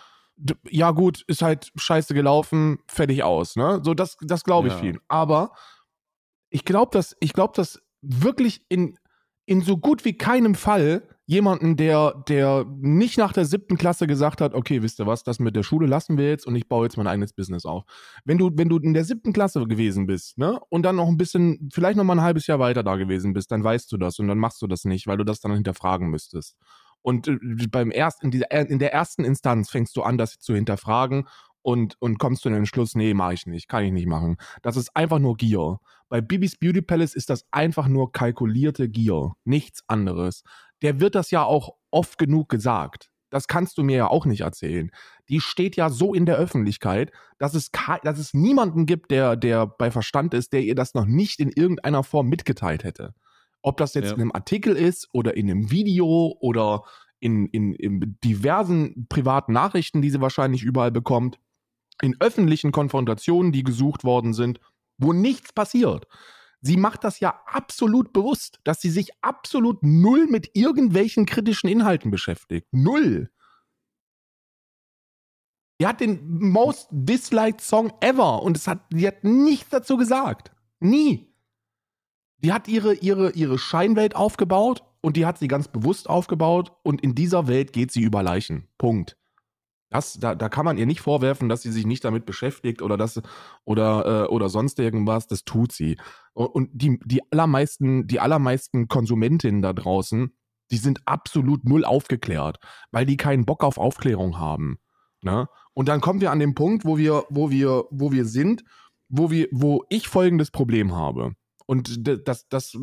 ja gut, ist halt scheiße gelaufen, fertig aus, ne? So, das, das glaube ich Ja. viel. Aber ich glaube, dass, ich glaube, dass wirklich in, in so gut wie keinem Fall jemanden, der, der nicht nach der siebten Klasse gesagt hat, okay, wisst ihr was, das mit der Schule lassen wir jetzt und ich baue jetzt mein eigenes Business auf. Wenn du, wenn du in der siebten Klasse gewesen bist, ne, und dann noch ein bisschen, vielleicht noch mal ein halbes Jahr weiter da gewesen bist, dann weißt du das und dann machst du das nicht, weil du das dann hinterfragen müsstest. Und äh, beim erst, in, dieser, in der ersten Instanz fängst du an, das zu hinterfragen und, und kommst zu dem Entschluss, nee, mache ich nicht, kann ich nicht machen. Das ist einfach nur Gier. Bei Bibis Beauty Palace ist das einfach nur kalkulierte Gier, nichts anderes. Der wird das ja auch oft genug gesagt. Das kannst du mir ja auch nicht erzählen. Die steht ja so in der Öffentlichkeit, dass es, dass es niemanden gibt, der, der bei Verstand ist, der ihr das noch nicht in irgendeiner Form mitgeteilt hätte. Ob das jetzt Ja. in einem Artikel ist oder in einem Video oder in, in, in diversen privaten Nachrichten, die sie wahrscheinlich überall bekommt, in öffentlichen Konfrontationen, die gesucht worden sind, wo nichts passiert. Sie macht das ja absolut bewusst, dass sie sich absolut null mit irgendwelchen kritischen Inhalten beschäftigt. Null. Die hat den most disliked Song ever und es hat, die hat nichts dazu gesagt. Nie. Die hat ihre, ihre, ihre Scheinwelt aufgebaut und die hat sie ganz bewusst aufgebaut und in dieser Welt geht sie über Leichen. Punkt. Das, da, da kann man ihr nicht vorwerfen, dass sie sich nicht damit beschäftigt oder das oder, äh, oder sonst irgendwas. Das tut sie. Und, die, die allermeisten, die allermeisten Konsumentinnen da draußen, die sind absolut null aufgeklärt, weil die keinen Bock auf Aufklärung haben. Ne? Und dann kommen wir an den Punkt, wo wir, wo wir, wo wir sind, wo wir, wo ich folgendes Problem habe. Und das, das,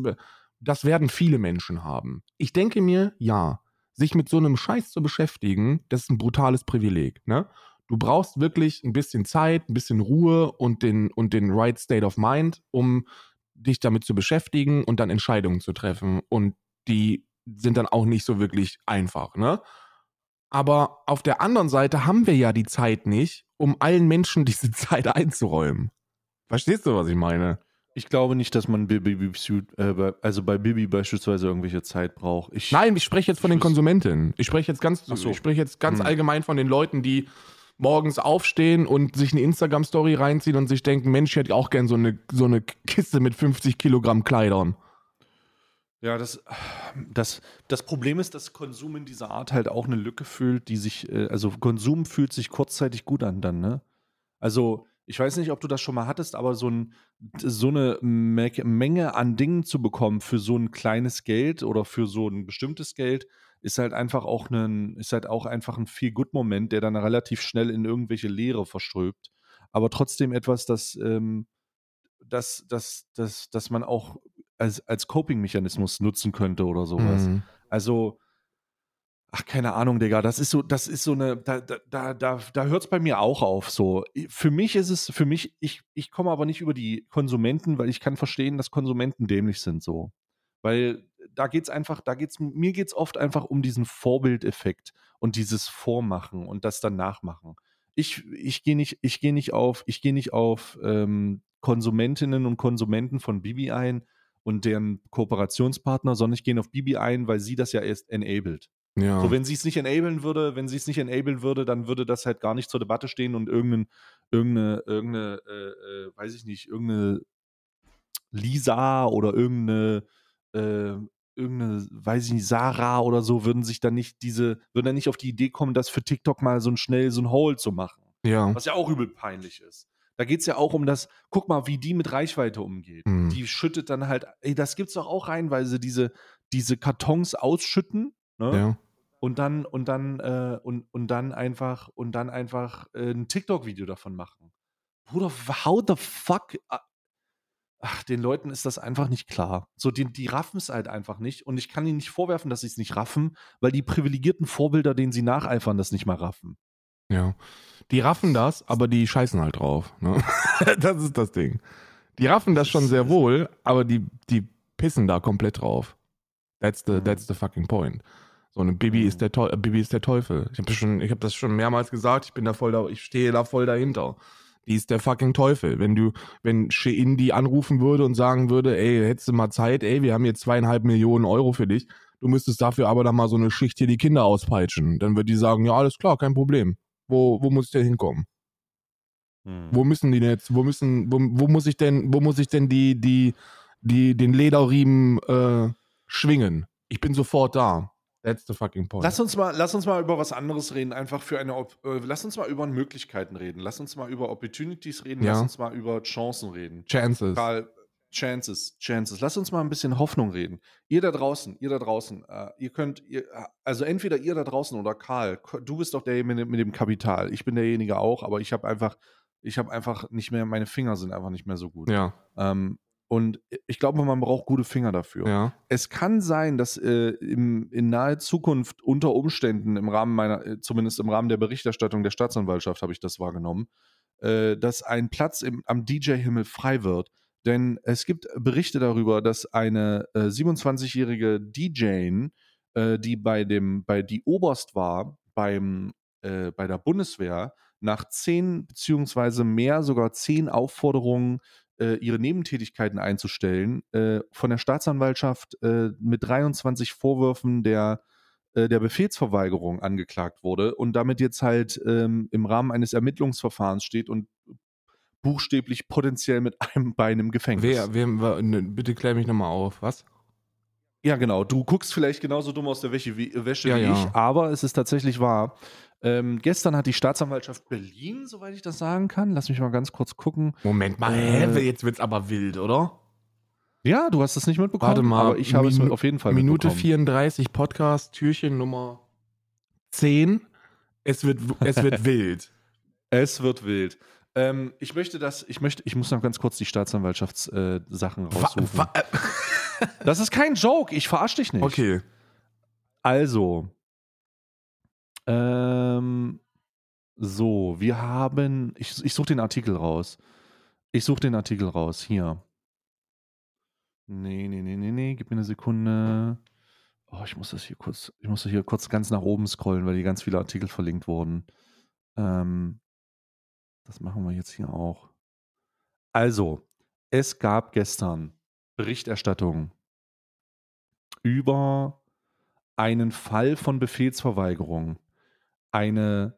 das werden viele Menschen haben. Ich denke mir, ja, sich mit so einem Scheiß zu beschäftigen, das ist ein brutales Privileg. Ne? Du brauchst wirklich ein bisschen Zeit, ein bisschen Ruhe und den, und den right state of mind, um dich damit zu beschäftigen und dann Entscheidungen zu treffen. Und die sind dann auch nicht so wirklich einfach. Ne? Aber auf der anderen Seite haben wir ja die Zeit nicht, um allen Menschen diese Zeit einzuräumen. Verstehst du, was ich meine? Ich glaube nicht, dass man Bibi, äh, bei- also bei Bibi beispielsweise irgendwelche Zeit braucht. Ich, Nein, ich spreche jetzt von den Konsumentinnen. Ich spreche jetzt ganz, so. ich spreche jetzt ganz Hm. allgemein von den Leuten, die morgens aufstehen und sich eine Instagram-Story reinziehen und sich denken, Mensch, ich hätte auch gern so eine, so eine Kiste mit 50 Kilogramm Kleidern. Ja, das, das, das Problem ist, dass Konsum in dieser Art halt auch eine Lücke fühlt, die sich, äh, also Konsum fühlt sich kurzzeitig gut an dann, ne? Also, ich weiß nicht, ob du das schon mal hattest, aber so, ein, so eine Me Menge an Dingen zu bekommen für so ein kleines Geld oder für so ein bestimmtes Geld, ist halt einfach auch ein, ist halt auch einfach ein Feel-Good-Moment, der dann relativ schnell in irgendwelche Leere verströbt. Aber trotzdem etwas, das, ähm, das, das, das, das man auch als, als Coping-Mechanismus nutzen könnte oder sowas. Mhm. Also, ach, keine Ahnung, Digga, das ist so, das ist so eine, da, da, da, da, hört es bei mir auch auf. So. Für mich ist es, für mich, ich, ich komme aber nicht über die Konsumenten, weil ich kann verstehen, dass Konsumenten dämlich sind so. Weil da geht's einfach, da geht's, mir geht's oft einfach um diesen Vorbildeffekt und dieses Vormachen und das dann nachmachen. Ich, ich gehe nicht, ich nicht auf, ich gehe nicht auf ähm, Konsumentinnen und Konsumenten von Bibi ein und deren Kooperationspartner, sondern ich gehe auf Bibi ein, weil sie das ja erst enabled. Ja. So, wenn sie es nicht enablen würde, wenn sie es nicht enablen würde, dann würde das halt gar nicht zur Debatte stehen und irgendein, irgendeine, irgendeine, äh, äh, weiß ich nicht, irgendeine Lisa oder irgendeine, äh, irgendeine, weiß ich nicht, Sarah oder so, würden sich dann nicht diese, würden dann nicht auf die Idee kommen, das für TikTok mal so ein schnell so ein Hole zu machen. ja. Was ja auch übel peinlich ist. Da geht es ja auch um das, guck mal, wie die mit Reichweite umgeht. Mhm. Die schüttet dann halt, ey, das gibt's doch auch reinweise, diese, diese Kartons ausschütten, ne? ja. Und dann und dann äh, und, und dann einfach und dann einfach äh, ein TikTok-Video davon machen. Bruder, how the fuck? Ah, Ach, den Leuten ist das einfach nicht klar. So, die, die raffen es halt einfach nicht. Und ich kann ihnen nicht vorwerfen, dass sie es nicht raffen, weil die privilegierten Vorbilder, denen sie nacheifern, das nicht mal raffen. Ja. Die raffen das, aber die scheißen halt drauf. Ne? das ist das Ding. Die raffen das schon sehr wohl, aber die, die pissen da komplett drauf. That's the, Mhm. that's the fucking point. So eine Bibi Mhm. ist der Teu- äh, Bibi ist der Teufel. Ich habe schon, ich habe das schon mehrmals gesagt. Ich bin da voll da, ich stehe da voll dahinter. Die ist der fucking Teufel. Wenn du, wenn Shein die anrufen würde und sagen würde, ey, hättest du mal Zeit, ey, wir haben hier zweieinhalb Millionen Euro für dich. Du müsstest dafür aber dann mal so eine Schicht hier die Kinder auspeitschen. Dann wird die sagen, ja, alles klar, kein Problem. Wo, wo muss ich denn hinkommen? Hm. Wo müssen die denn jetzt, wo müssen, wo, wo muss ich denn, wo muss ich denn die, die, die, den Lederriemen äh, schwingen? Ich bin sofort da. That's the fucking point. Lass uns mal, lass uns mal über was anderes reden. Einfach für eine, Op äh, lass uns mal über Möglichkeiten reden. Lass uns mal über Opportunities reden. Ja. Lass uns mal über Chancen reden. Chances. Karl, Chances, Chances. Lass uns mal ein bisschen Hoffnung reden. Ihr da draußen, ihr da draußen, äh, ihr könnt, ihr, äh, also entweder ihr da draußen oder Karl, du bist doch der mit, dem- mit dem Kapital. Ich bin derjenige auch, aber ich habe einfach, ich habe einfach nicht mehr, meine Finger sind einfach nicht mehr so gut. Ja, Ähm, und ich glaube, man braucht gute Finger dafür. ja. Es kann sein, dass äh, im, in naher Zukunft unter Umständen im Rahmen meiner, äh, zumindest im Rahmen der Berichterstattung der Staatsanwaltschaft habe ich das wahrgenommen, äh, dass ein Platz im, am DJ-Himmel frei wird. Denn es gibt Berichte darüber, dass eine äh, 27-jährige DJ, äh, die bei dem, bei die Oberst war beim, äh, bei der Bundeswehr, nach zehn beziehungsweise mehr, sogar zehn Aufforderungen ihre Nebentätigkeiten einzustellen, äh, von der Staatsanwaltschaft äh, mit 23 Vorwürfen der, äh, der Befehlsverweigerung angeklagt wurde und damit jetzt halt ähm, im Rahmen eines Ermittlungsverfahrens steht und buchstäblich potenziell mit einem Bein im Gefängnis. Wer, wer, wer ne, bitte klär mich nochmal auf. Was? Ja, genau. Du guckst vielleicht genauso dumm aus der Wäsche wie, Wäsche Ja, wie ja. ich, aber es ist tatsächlich wahr. Ähm, gestern hat die Staatsanwaltschaft Berlin, soweit ich das sagen kann, lass mich mal ganz kurz gucken. Moment mal, Äh, hä? Jetzt wird's aber wild, oder? Ja, du hast es nicht mitbekommen, Warte mal, aber ich habe es Minu- mit- auf jeden Fall Minute mitbekommen. 34, Podcast, Türchen Nummer 10. Es wird, es wird wild. Es wird wild. Ähm, ich möchte das, ich möchte, ich muss noch ganz kurz die Staatsanwaltschaftssachen äh, raussuchen. Wa- wa- Das ist kein Joke, ich verarsche dich nicht. Okay. Also, ähm, so, wir haben, ich, ich suche den Artikel raus. Ich suche den Artikel raus, hier. Nee, nee, nee, nee, nee, gib mir eine Sekunde. Oh, ich muss das hier kurz, ich muss hier kurz ganz nach oben scrollen, weil hier ganz viele Artikel verlinkt wurden. Ähm, das machen wir jetzt hier auch. Also, es gab gestern Berichterstattung über einen Fall von Befehlsverweigerung. Eine,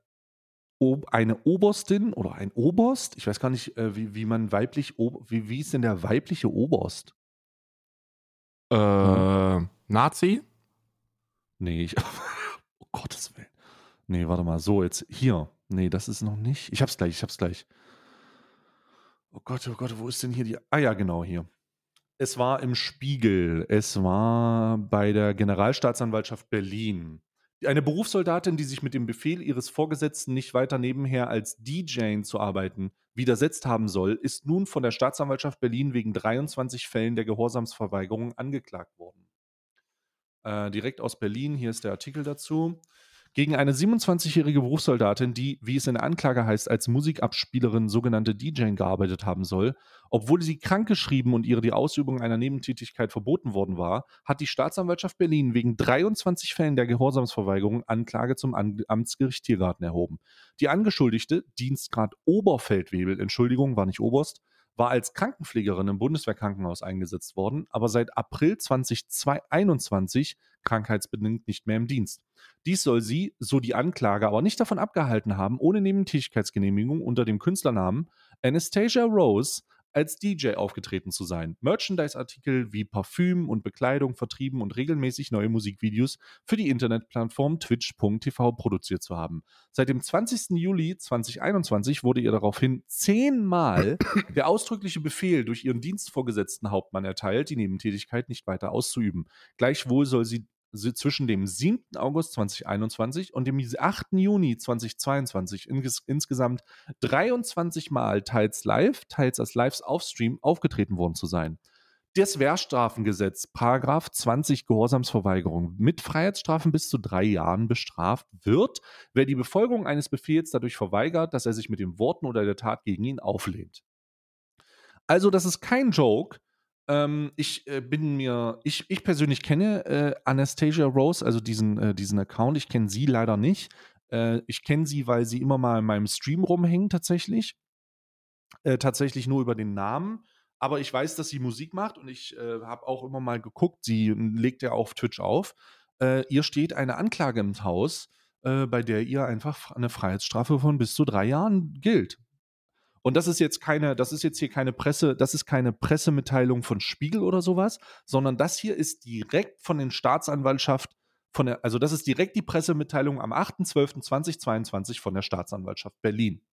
eine Oberstin oder ein Oberst, ich weiß gar nicht, äh, wie, wie man weiblich, wie, wie ist denn der weibliche Oberst? Äh, Nazi? Nee, ich, oh Gottes Willen. Nee, warte mal, so jetzt hier. Nee, das ist noch nicht. Ich hab's gleich, ich hab's gleich. Oh Gott, oh Gott, wo ist denn hier die. Ah ja, genau hier. Es war im Spiegel. Es war bei der Generalstaatsanwaltschaft Berlin. Eine Berufssoldatin, die sich mit dem Befehl ihres Vorgesetzten nicht weiter nebenher als DJ zu arbeiten widersetzt haben soll, ist nun von der Staatsanwaltschaft Berlin wegen 23 Fällen der Gehorsamsverweigerung angeklagt worden. Äh, direkt aus Berlin, hier ist der Artikel dazu gegen eine 27-jährige Berufssoldatin, die, wie es in der Anklage heißt, als Musikabspielerin sogenannte DJ gearbeitet haben soll. Obwohl sie krankgeschrieben und ihr die Ausübung einer Nebentätigkeit verboten worden war, hat die Staatsanwaltschaft Berlin wegen 23 Fällen der Gehorsamsverweigerung Anklage zum Amtsgericht Tiergarten erhoben. Die Angeschuldigte, Dienstgrad Oberfeldwebel, Entschuldigung, war nicht Oberst, war als Krankenpflegerin im Bundeswehrkrankenhaus eingesetzt worden, aber seit April 2021 krankheitsbedingt nicht mehr im Dienst. Dies soll sie, so die Anklage, aber nicht davon abgehalten haben, ohne Nebentätigkeitsgenehmigung unter dem Künstlernamen Anastasia Rose als DJ aufgetreten zu sein, Merchandise-Artikel wie Parfüm und Bekleidung vertrieben und regelmäßig neue Musikvideos für die Internetplattform twitch.tv produziert zu haben. Seit dem 20. Juli 2021 wurde ihr daraufhin zehnmal der ausdrückliche Befehl durch ihren dienstvorgesetzten Hauptmann erteilt, die Nebentätigkeit nicht weiter auszuüben. Gleichwohl soll sie zwischen dem 7. August 2021 und dem 8. Juni 2022 ins insgesamt 23 Mal teils live, teils als Lives auf Stream aufgetreten worden zu sein. Das Wehrstrafengesetz, Paragraph 20 Gehorsamsverweigerung mit Freiheitsstrafen bis zu drei Jahren bestraft wird, wer die Befolgung eines Befehls dadurch verweigert, dass er sich mit den Worten oder der Tat gegen ihn auflehnt. Also, das ist kein Joke. Ähm, ich äh, bin mir, ich, ich persönlich kenne äh, Anastasia Rose, also diesen, äh, diesen Account. Ich kenne sie leider nicht. Äh, ich kenne sie, weil sie immer mal in meinem Stream rumhängt, tatsächlich. Äh, tatsächlich nur über den Namen. Aber ich weiß, dass sie Musik macht und ich äh, habe auch immer mal geguckt. Sie legt ja auf Twitch auf. ihr steht eine Anklage im Haus, bei der ihr einfach eine Freiheitsstrafe von bis zu drei Jahren gilt. Und das ist jetzt keine, das ist jetzt hier keine Presse, das ist keine Pressemitteilung von Spiegel oder sowas, sondern das hier ist direkt von den Staatsanwaltschaft, von der, also das ist direkt die Pressemitteilung am 8.12.2022 von der Staatsanwaltschaft Berlin.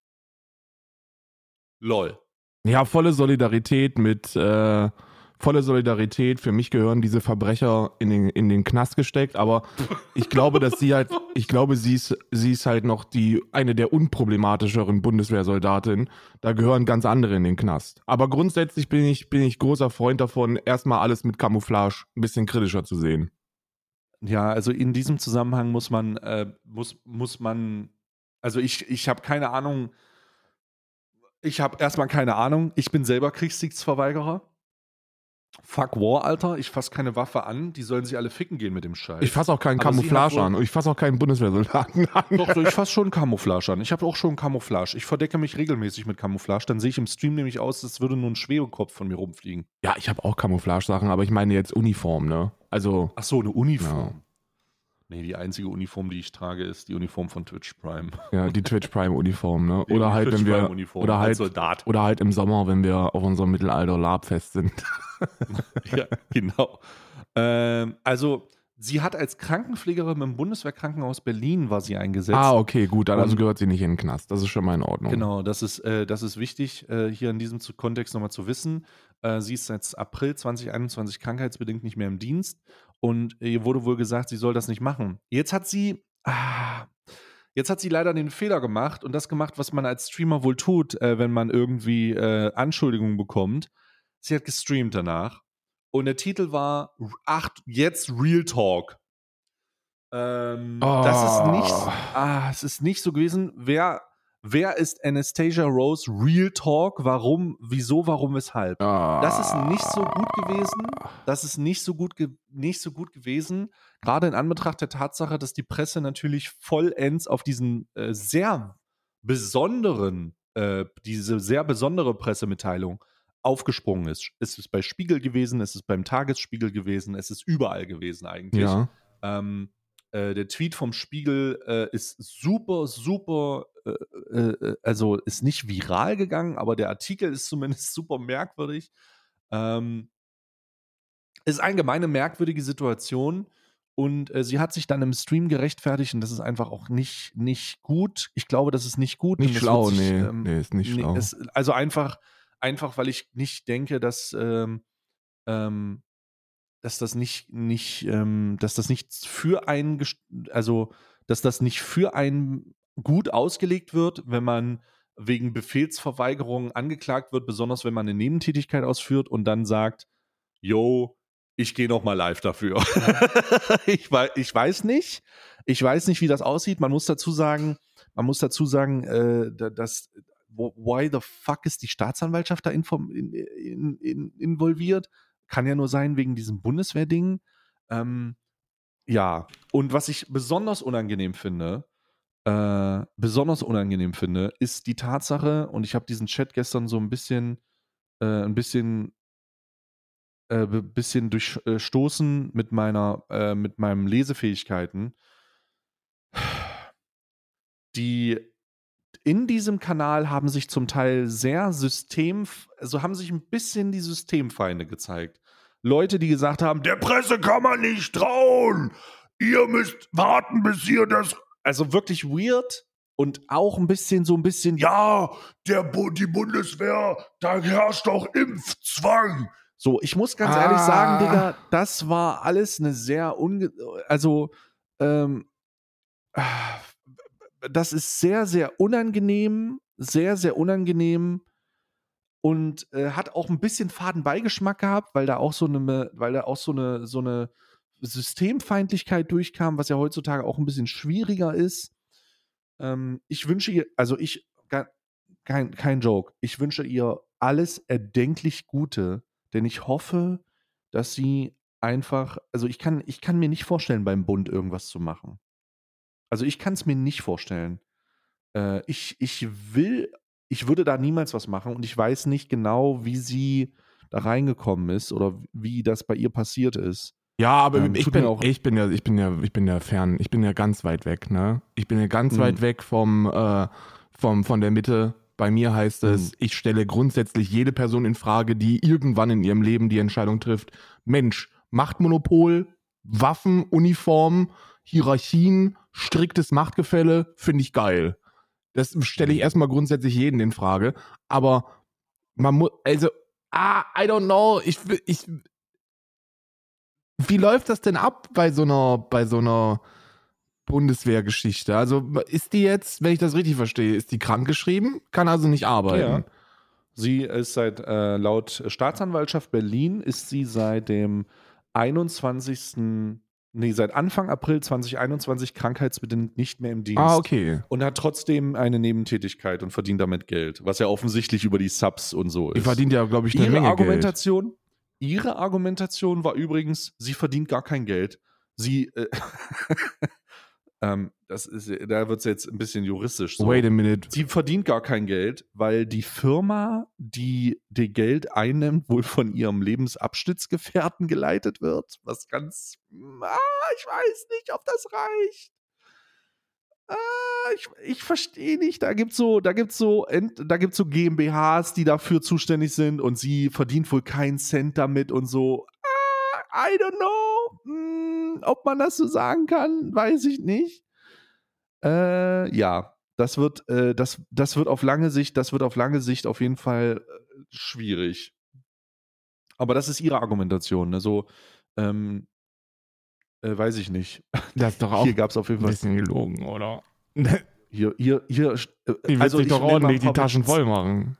Lol. Ja, volle Solidarität mit äh, volle Solidarität. Für mich gehören diese Verbrecher in den, in den Knast gesteckt, aber ich glaube, dass sie halt, ich glaube, sie ist, sie ist halt noch die, eine der unproblematischeren Bundeswehrsoldatinnen. Da gehören ganz andere in den Knast. Aber grundsätzlich bin ich, bin ich großer Freund davon, erstmal alles mit Camouflage ein bisschen kritischer zu sehen. Ja, also in diesem Zusammenhang muss man, äh, muss, muss man, also ich, ich habe keine Ahnung, ich habe erstmal keine Ahnung. Ich bin selber Kriegsdienstverweigerer. Fuck War, Alter. Ich fasse keine Waffe an. Die sollen sich alle ficken gehen mit dem Scheiß. Ich fasse auch keinen Camouflage an. Und ich fasse auch keinen Bundeswehrsoldaten an. Doch, doch ich fasse schon Camouflage an. Ich habe auch schon Camouflage. Ich verdecke mich regelmäßig mit Camouflage. Dann sehe ich im Stream nämlich aus, als würde nur ein Schwebekopf von mir rumfliegen. Ja, ich habe auch Camouflage-Sachen, aber ich meine jetzt Uniform, ne? Also. Ach so, eine Uniform. Ja. Nee, die einzige Uniform, die ich trage, ist die Uniform von Twitch Prime. Ja, die Twitch Prime Uniform, ne? Oder halt, wenn wir oder halt Soldat. oder halt im Sommer, wenn wir auf unserem Mittelalter Labfest sind. ja, genau. Ähm, also sie hat als Krankenpflegerin im Bundeswehrkrankenhaus Berlin war sie eingesetzt. Ah, okay, gut, dann also gehört sie nicht in den Knast. Das ist schon mal in Ordnung. Genau, das ist, äh, das ist wichtig, äh, hier in diesem Kontext nochmal zu wissen. Äh, sie ist seit April 2021 krankheitsbedingt nicht mehr im Dienst und ihr wurde wohl gesagt, sie soll das nicht machen. Jetzt hat sie, ah, jetzt hat sie leider den Fehler gemacht und das gemacht, was man als Streamer wohl tut, äh, wenn man irgendwie äh, Anschuldigungen bekommt. Sie hat gestreamt danach und der Titel war, ach, jetzt Real Talk. Ähm, oh. Das ist nicht, oh. ah, es ist nicht so gewesen. Wer Wer ist Anastasia Rose? Real Talk. Warum? Wieso? Warum? Weshalb? Ah. Das ist nicht so gut gewesen. Das ist nicht so gut, nicht so gut gewesen. Gerade in Anbetracht der Tatsache, dass die Presse natürlich vollends auf diesen äh, sehr besonderen, äh, diese sehr besondere Pressemitteilung aufgesprungen ist. Es ist bei Spiegel gewesen, es ist beim Tagesspiegel gewesen, es ist überall gewesen eigentlich. Ja. Ähm, äh, der Tweet vom Spiegel äh, ist super, super, äh, äh, also ist nicht viral gegangen, aber der Artikel ist zumindest super merkwürdig. Ähm, ist allgemein eine merkwürdige Situation. Und äh, sie hat sich dann im Stream gerechtfertigt und das ist einfach auch nicht, nicht gut. Ich glaube, das ist nicht gut. Nicht schlau, sich, nee. ähm, nee, ist nicht nee, schlau. es, also einfach, einfach, weil ich nicht denke, dass, ähm, ähm, dass das nicht, nicht, ähm, dass das nicht für einen, gest- also dass das nicht für einen gut ausgelegt wird, wenn man wegen Befehlsverweigerung angeklagt wird, besonders wenn man eine Nebentätigkeit ausführt und dann sagt, yo, ich gehe noch mal live dafür. ich, wei ich weiß nicht. Ich weiß nicht, wie das aussieht. Man muss dazu sagen, man muss dazu sagen, äh, da- dass why the fuck ist die Staatsanwaltschaft da in, in, in, involviert? Kann ja nur sein wegen diesem Bundeswehrding. Ähm, ja, und was ich besonders unangenehm finde, äh, besonders unangenehm finde, ist die Tatsache, und ich habe diesen Chat gestern so ein bisschen, äh, ein bisschen, äh, bisschen durchstoßen mit meiner, äh, mit meinen Lesefähigkeiten. Die in diesem Kanal haben sich zum Teil sehr System, also haben sich ein bisschen die Systemfeinde gezeigt. Leute, die gesagt haben, der Presse kann man nicht trauen. Ihr müsst warten, bis ihr das. Also wirklich weird und auch ein bisschen so ein bisschen, ja, der Bu die Bundeswehr, da herrscht doch Impfzwang. So, ich muss ganz ehrlich Ah. sagen, Digga, das war alles eine sehr unge also ähm, das ist sehr, sehr unangenehm, sehr, sehr unangenehm und äh, hat auch ein bisschen faden Beigeschmack gehabt, weil da auch so eine, weil da auch so eine, so eine Systemfeindlichkeit durchkam, was ja heutzutage auch ein bisschen schwieriger ist. Ähm, ich wünsche ihr, also ich, kein, kein Joke, ich wünsche ihr alles erdenklich Gute, denn ich hoffe, dass sie einfach, also ich kann, ich kann mir nicht vorstellen, beim Bund irgendwas zu machen. Also ich kann es mir nicht vorstellen. Äh, ich, ich will, ich würde da niemals was machen und ich weiß nicht genau, wie sie da reingekommen ist oder wie das bei ihr passiert ist. Ja, aber Ähm, ich, bin, auch- ich bin ja, ich bin ja, ich bin ja fern, ich bin ja ganz weit weg, ne? Ich bin ja ganz Mhm. weit weg vom, äh, vom, von der Mitte. Bei mir heißt es, Mhm. ich stelle grundsätzlich jede Person in Frage, die irgendwann in ihrem Leben die Entscheidung trifft. Mensch, Machtmonopol, Waffen, Uniformen, Hierarchien, striktes Machtgefälle, finde ich geil. Das stelle ich Mhm. erstmal grundsätzlich jeden in Frage. Aber man muss, also, ah, I don't know, ich, ich, wie läuft das denn ab bei so einer, bei so einer Bundeswehrgeschichte? Also ist die jetzt, wenn ich das richtig verstehe, ist die krankgeschrieben? Kann also nicht arbeiten. Ja. Sie ist seit, äh, laut Staatsanwaltschaft Berlin, ist sie seit dem 21. Nee, seit Anfang April 2021 krankheitsbedingt nicht mehr im Dienst. Ah, okay. Und hat trotzdem eine Nebentätigkeit und verdient damit Geld, was ja offensichtlich über die Subs und so ist. Die verdient ja, glaube ich, eine ihre Menge Geld. Argumentation, ihre Argumentation war übrigens, sie verdient gar kein Geld. Sie, äh, ähm, das ist, da wird es jetzt ein bisschen juristisch. So. Wait a minute. Sie verdient gar kein Geld, weil die Firma, die die Geld einnimmt, wohl von ihrem Lebensabschnittsgefährten geleitet wird. Was ganz, ah, ich weiß nicht, ob das reicht. Ah, ich, ich verstehe nicht. Da gibt's so, da gibt's so, da gibt's so GmbHs, die dafür zuständig sind und sie verdient wohl keinen Cent damit und so. Ah, I don't know. Hm, ob man das so sagen kann, weiß ich nicht. Äh, ja, das wird, äh, das, das wird auf lange Sicht, das wird auf lange Sicht auf jeden Fall äh, schwierig. Aber das ist ihre Argumentation. Ne? So, ähm, äh, weiß ich nicht. Das ist doch auch Hier gab es auf jeden ein Fall. bisschen gelogen, oder? Die Hier, hier, hier. äh, wird also sich ich doch ordentlich ein die Taschen voll machen.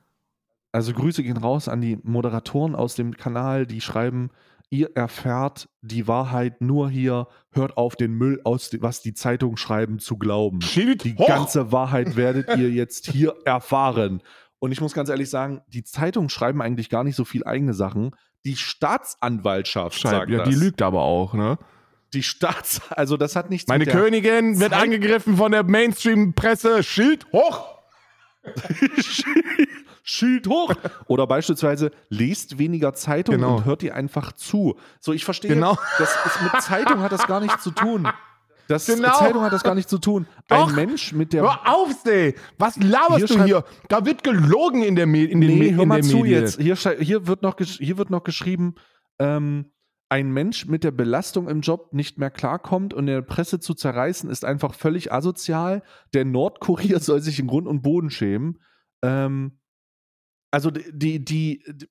Also Grüße gehen raus an die Moderatoren aus dem Kanal, die schreiben, ihr erfährt die Wahrheit nur hier, hört auf den Müll aus, was die Zeitungen schreiben, zu glauben. Schild Die hoch! ganze Wahrheit werdet ihr jetzt hier erfahren. Und ich muss ganz ehrlich sagen, die Zeitungen schreiben eigentlich gar nicht so viel eigene Sachen. Die Staatsanwaltschaft Scheiße, sagt ja, das. die lügt aber auch, ne? Die Staats... Also das hat nichts Meine. Königin wird Zeit- angegriffen von der Mainstream-Presse. Schild hoch! Schild hoch. Oder beispielsweise lest weniger Zeitung Genau. und hört ihr einfach zu. So, ich verstehe, Genau. das ist, mit Zeitung hat das gar nichts zu tun. Das, Genau. Zeitung hat das gar nichts zu tun. Doch. Ein Mensch mit der Hör auf, Stay! Was laberst Hier du hier? Da wird gelogen in der, Me in den Nee, Me hör in mal zu Medien. jetzt. Hier, hier, wird noch hier wird noch geschrieben, ähm, ein Mensch mit der Belastung im Job nicht mehr klarkommt und in der Presse zu zerreißen, ist einfach völlig asozial. Der Nordkurier soll sich in Grund und Boden schämen. Ähm, also die, die, die,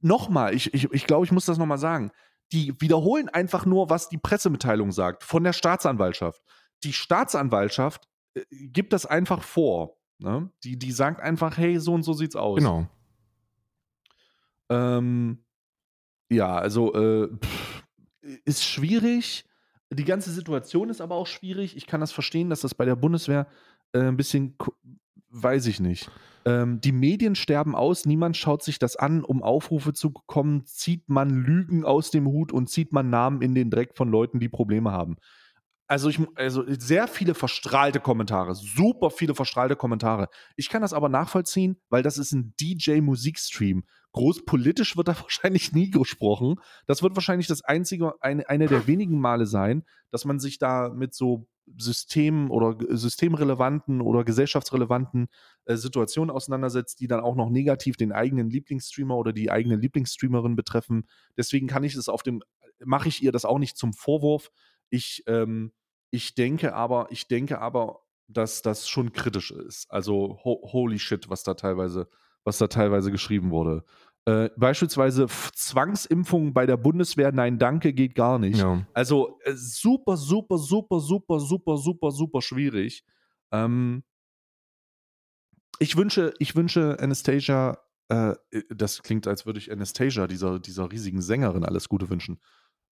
nochmal, ich, ich, ich glaube, ich muss das nochmal sagen. Die wiederholen einfach nur, was die Pressemitteilung sagt von der Staatsanwaltschaft. Die Staatsanwaltschaft äh, gibt das einfach vor. Ne? Die, die sagt einfach, hey, so und so sieht's aus. Genau. Ähm, ja, also äh, pff, ist schwierig. Die ganze Situation ist aber auch schwierig. Ich kann das verstehen, dass das bei der Bundeswehr äh, ein bisschen, weiß ich nicht. Ähm, die Medien sterben aus, niemand schaut sich das an, um Aufrufe zu bekommen, zieht man Lügen aus dem Hut und zieht man Namen in den Dreck von Leuten, die Probleme haben. Also, ich, also sehr viele verstrahlte Kommentare, super viele verstrahlte Kommentare. Ich kann das aber nachvollziehen, weil das ist ein DJ-Musikstream. Groß politisch wird da wahrscheinlich nie gesprochen. Das wird wahrscheinlich das einzige, eine, eine der wenigen Male sein, dass man sich da mit so Systemen oder systemrelevanten oder gesellschaftsrelevanten äh, Situationen auseinandersetzt, die dann auch noch negativ den eigenen Lieblingsstreamer oder die eigene Lieblingsstreamerin betreffen. Deswegen kann ich es auf dem, mache ich ihr das auch nicht zum Vorwurf. Ich, ähm, ich denke aber, ich denke aber, dass das schon kritisch ist. Also ho holy shit, was da teilweise, was da teilweise geschrieben wurde. Äh, beispielsweise Zwangsimpfungen bei der Bundeswehr, nein, danke, geht gar nicht. Ja. Also äh, super, super, super, super, super, super, super schwierig. Ähm, ich wünsche, ich wünsche Anastasia, äh, das klingt, als würde ich Anastasia, dieser, dieser riesigen Sängerin, alles Gute wünschen.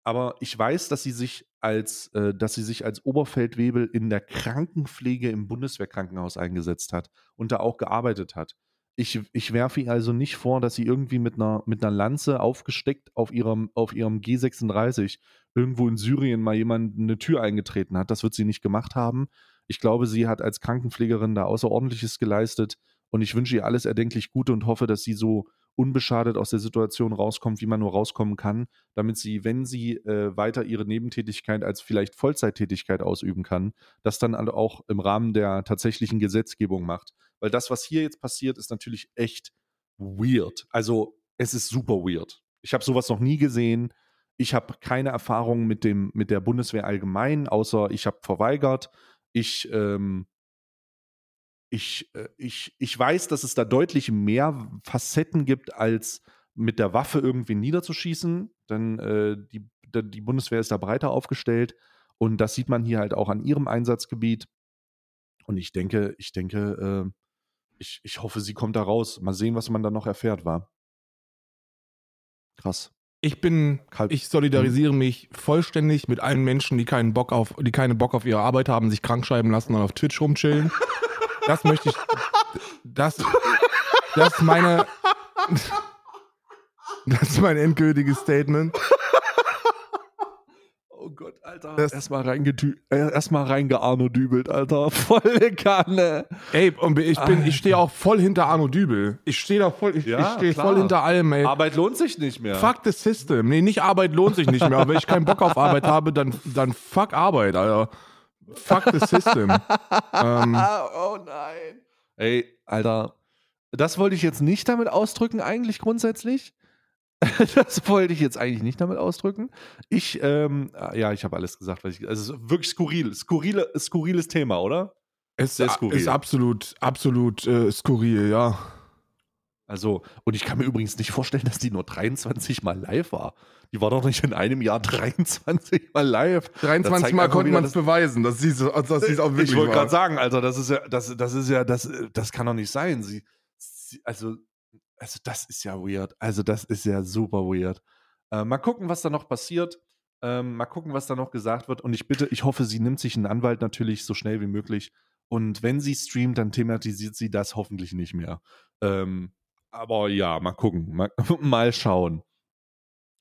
Aber ich weiß, dass sie sich als, äh, dass sie sich als Oberfeldwebel in der Krankenpflege im Bundeswehrkrankenhaus eingesetzt hat und da auch gearbeitet hat. Ich, ich werfe ihr also nicht vor, dass sie irgendwie mit einer, mit einer Lanze aufgesteckt auf ihrem, auf ihrem G36 irgendwo in Syrien mal jemand eine Tür eingetreten hat. Das wird sie nicht gemacht haben. Ich glaube, sie hat als Krankenpflegerin da Außerordentliches geleistet und ich wünsche ihr alles erdenklich Gute und hoffe, dass sie so unbeschadet aus der Situation rauskommt, wie man nur rauskommen kann, damit sie, wenn sie äh, weiter ihre Nebentätigkeit als vielleicht Vollzeittätigkeit ausüben kann, das dann auch im Rahmen der tatsächlichen Gesetzgebung macht. Weil das, was hier jetzt passiert, ist natürlich echt weird. Also es ist super weird. Ich habe sowas noch nie gesehen. Ich habe keine Erfahrung mit, dem, mit der Bundeswehr allgemein, außer ich habe verweigert. Ich, ähm, ich, äh, ich, ich weiß, dass es da deutlich mehr Facetten gibt, als mit der Waffe irgendwie niederzuschießen. Denn äh, die, die Bundeswehr ist da breiter aufgestellt. Und das sieht man hier halt auch an ihrem Einsatzgebiet. Und ich denke, ich denke, äh, ich, ich hoffe, sie kommt da raus. Mal sehen, was man da noch erfährt, war. Krass. Ich bin, Kalb- ich solidarisiere mich vollständig mit allen Menschen, die keinen Bock auf, die keine Bock auf ihre Arbeit haben, sich krankschreiben lassen und auf Twitch rumchillen. Das möchte ich, das, das ist meine, das ist mein endgültiges Statement. Oh Gott, Alter. Das- Erstmal reingetü äh, erstmal reingearnodübelt, Alter. Volle Kanne. Ey, und ich bin, ich stehe auch voll hinter Arno Dübel. Ich stehe da voll, ich, Ja, ich stehe voll hinter allem, ey. Arbeit lohnt sich nicht mehr. Fuck the system. Nee, nicht Arbeit lohnt sich nicht mehr. Aber wenn ich keinen Bock auf Arbeit habe, dann, dann fuck Arbeit, Alter. Fuck the system. ähm, oh nein. Ey, Alter. Das wollte ich jetzt nicht damit ausdrücken, eigentlich grundsätzlich. Das wollte ich jetzt eigentlich nicht damit ausdrücken. Ich, ähm, ja, ich habe alles gesagt, was ich. Also, es ist wirklich skurril. Skurrile, skurriles Thema, oder? es Sehr skurril. ist absolut, absolut äh, skurril, ja. Also, und ich kann mir übrigens nicht vorstellen, dass die nur 23 Mal live war. Die war doch nicht in einem Jahr 23 Mal live. Das 23 zeigt Mal konnte man es beweisen, dass sie es dass auch wirklich ich wollte gerade sagen, Alter, das ist ja, das, das ist ja, das, das kann doch nicht sein. Sie, sie, also, also das ist ja weird. Also das ist ja super weird. Äh, mal gucken, was da noch passiert. Ähm, mal gucken, was da noch gesagt wird. Und ich bitte, ich hoffe, sie nimmt sich einen Anwalt natürlich so schnell wie möglich. Und wenn sie streamt, dann thematisiert sie das hoffentlich nicht mehr. Ähm, aber ja, mal gucken, mal, mal schauen.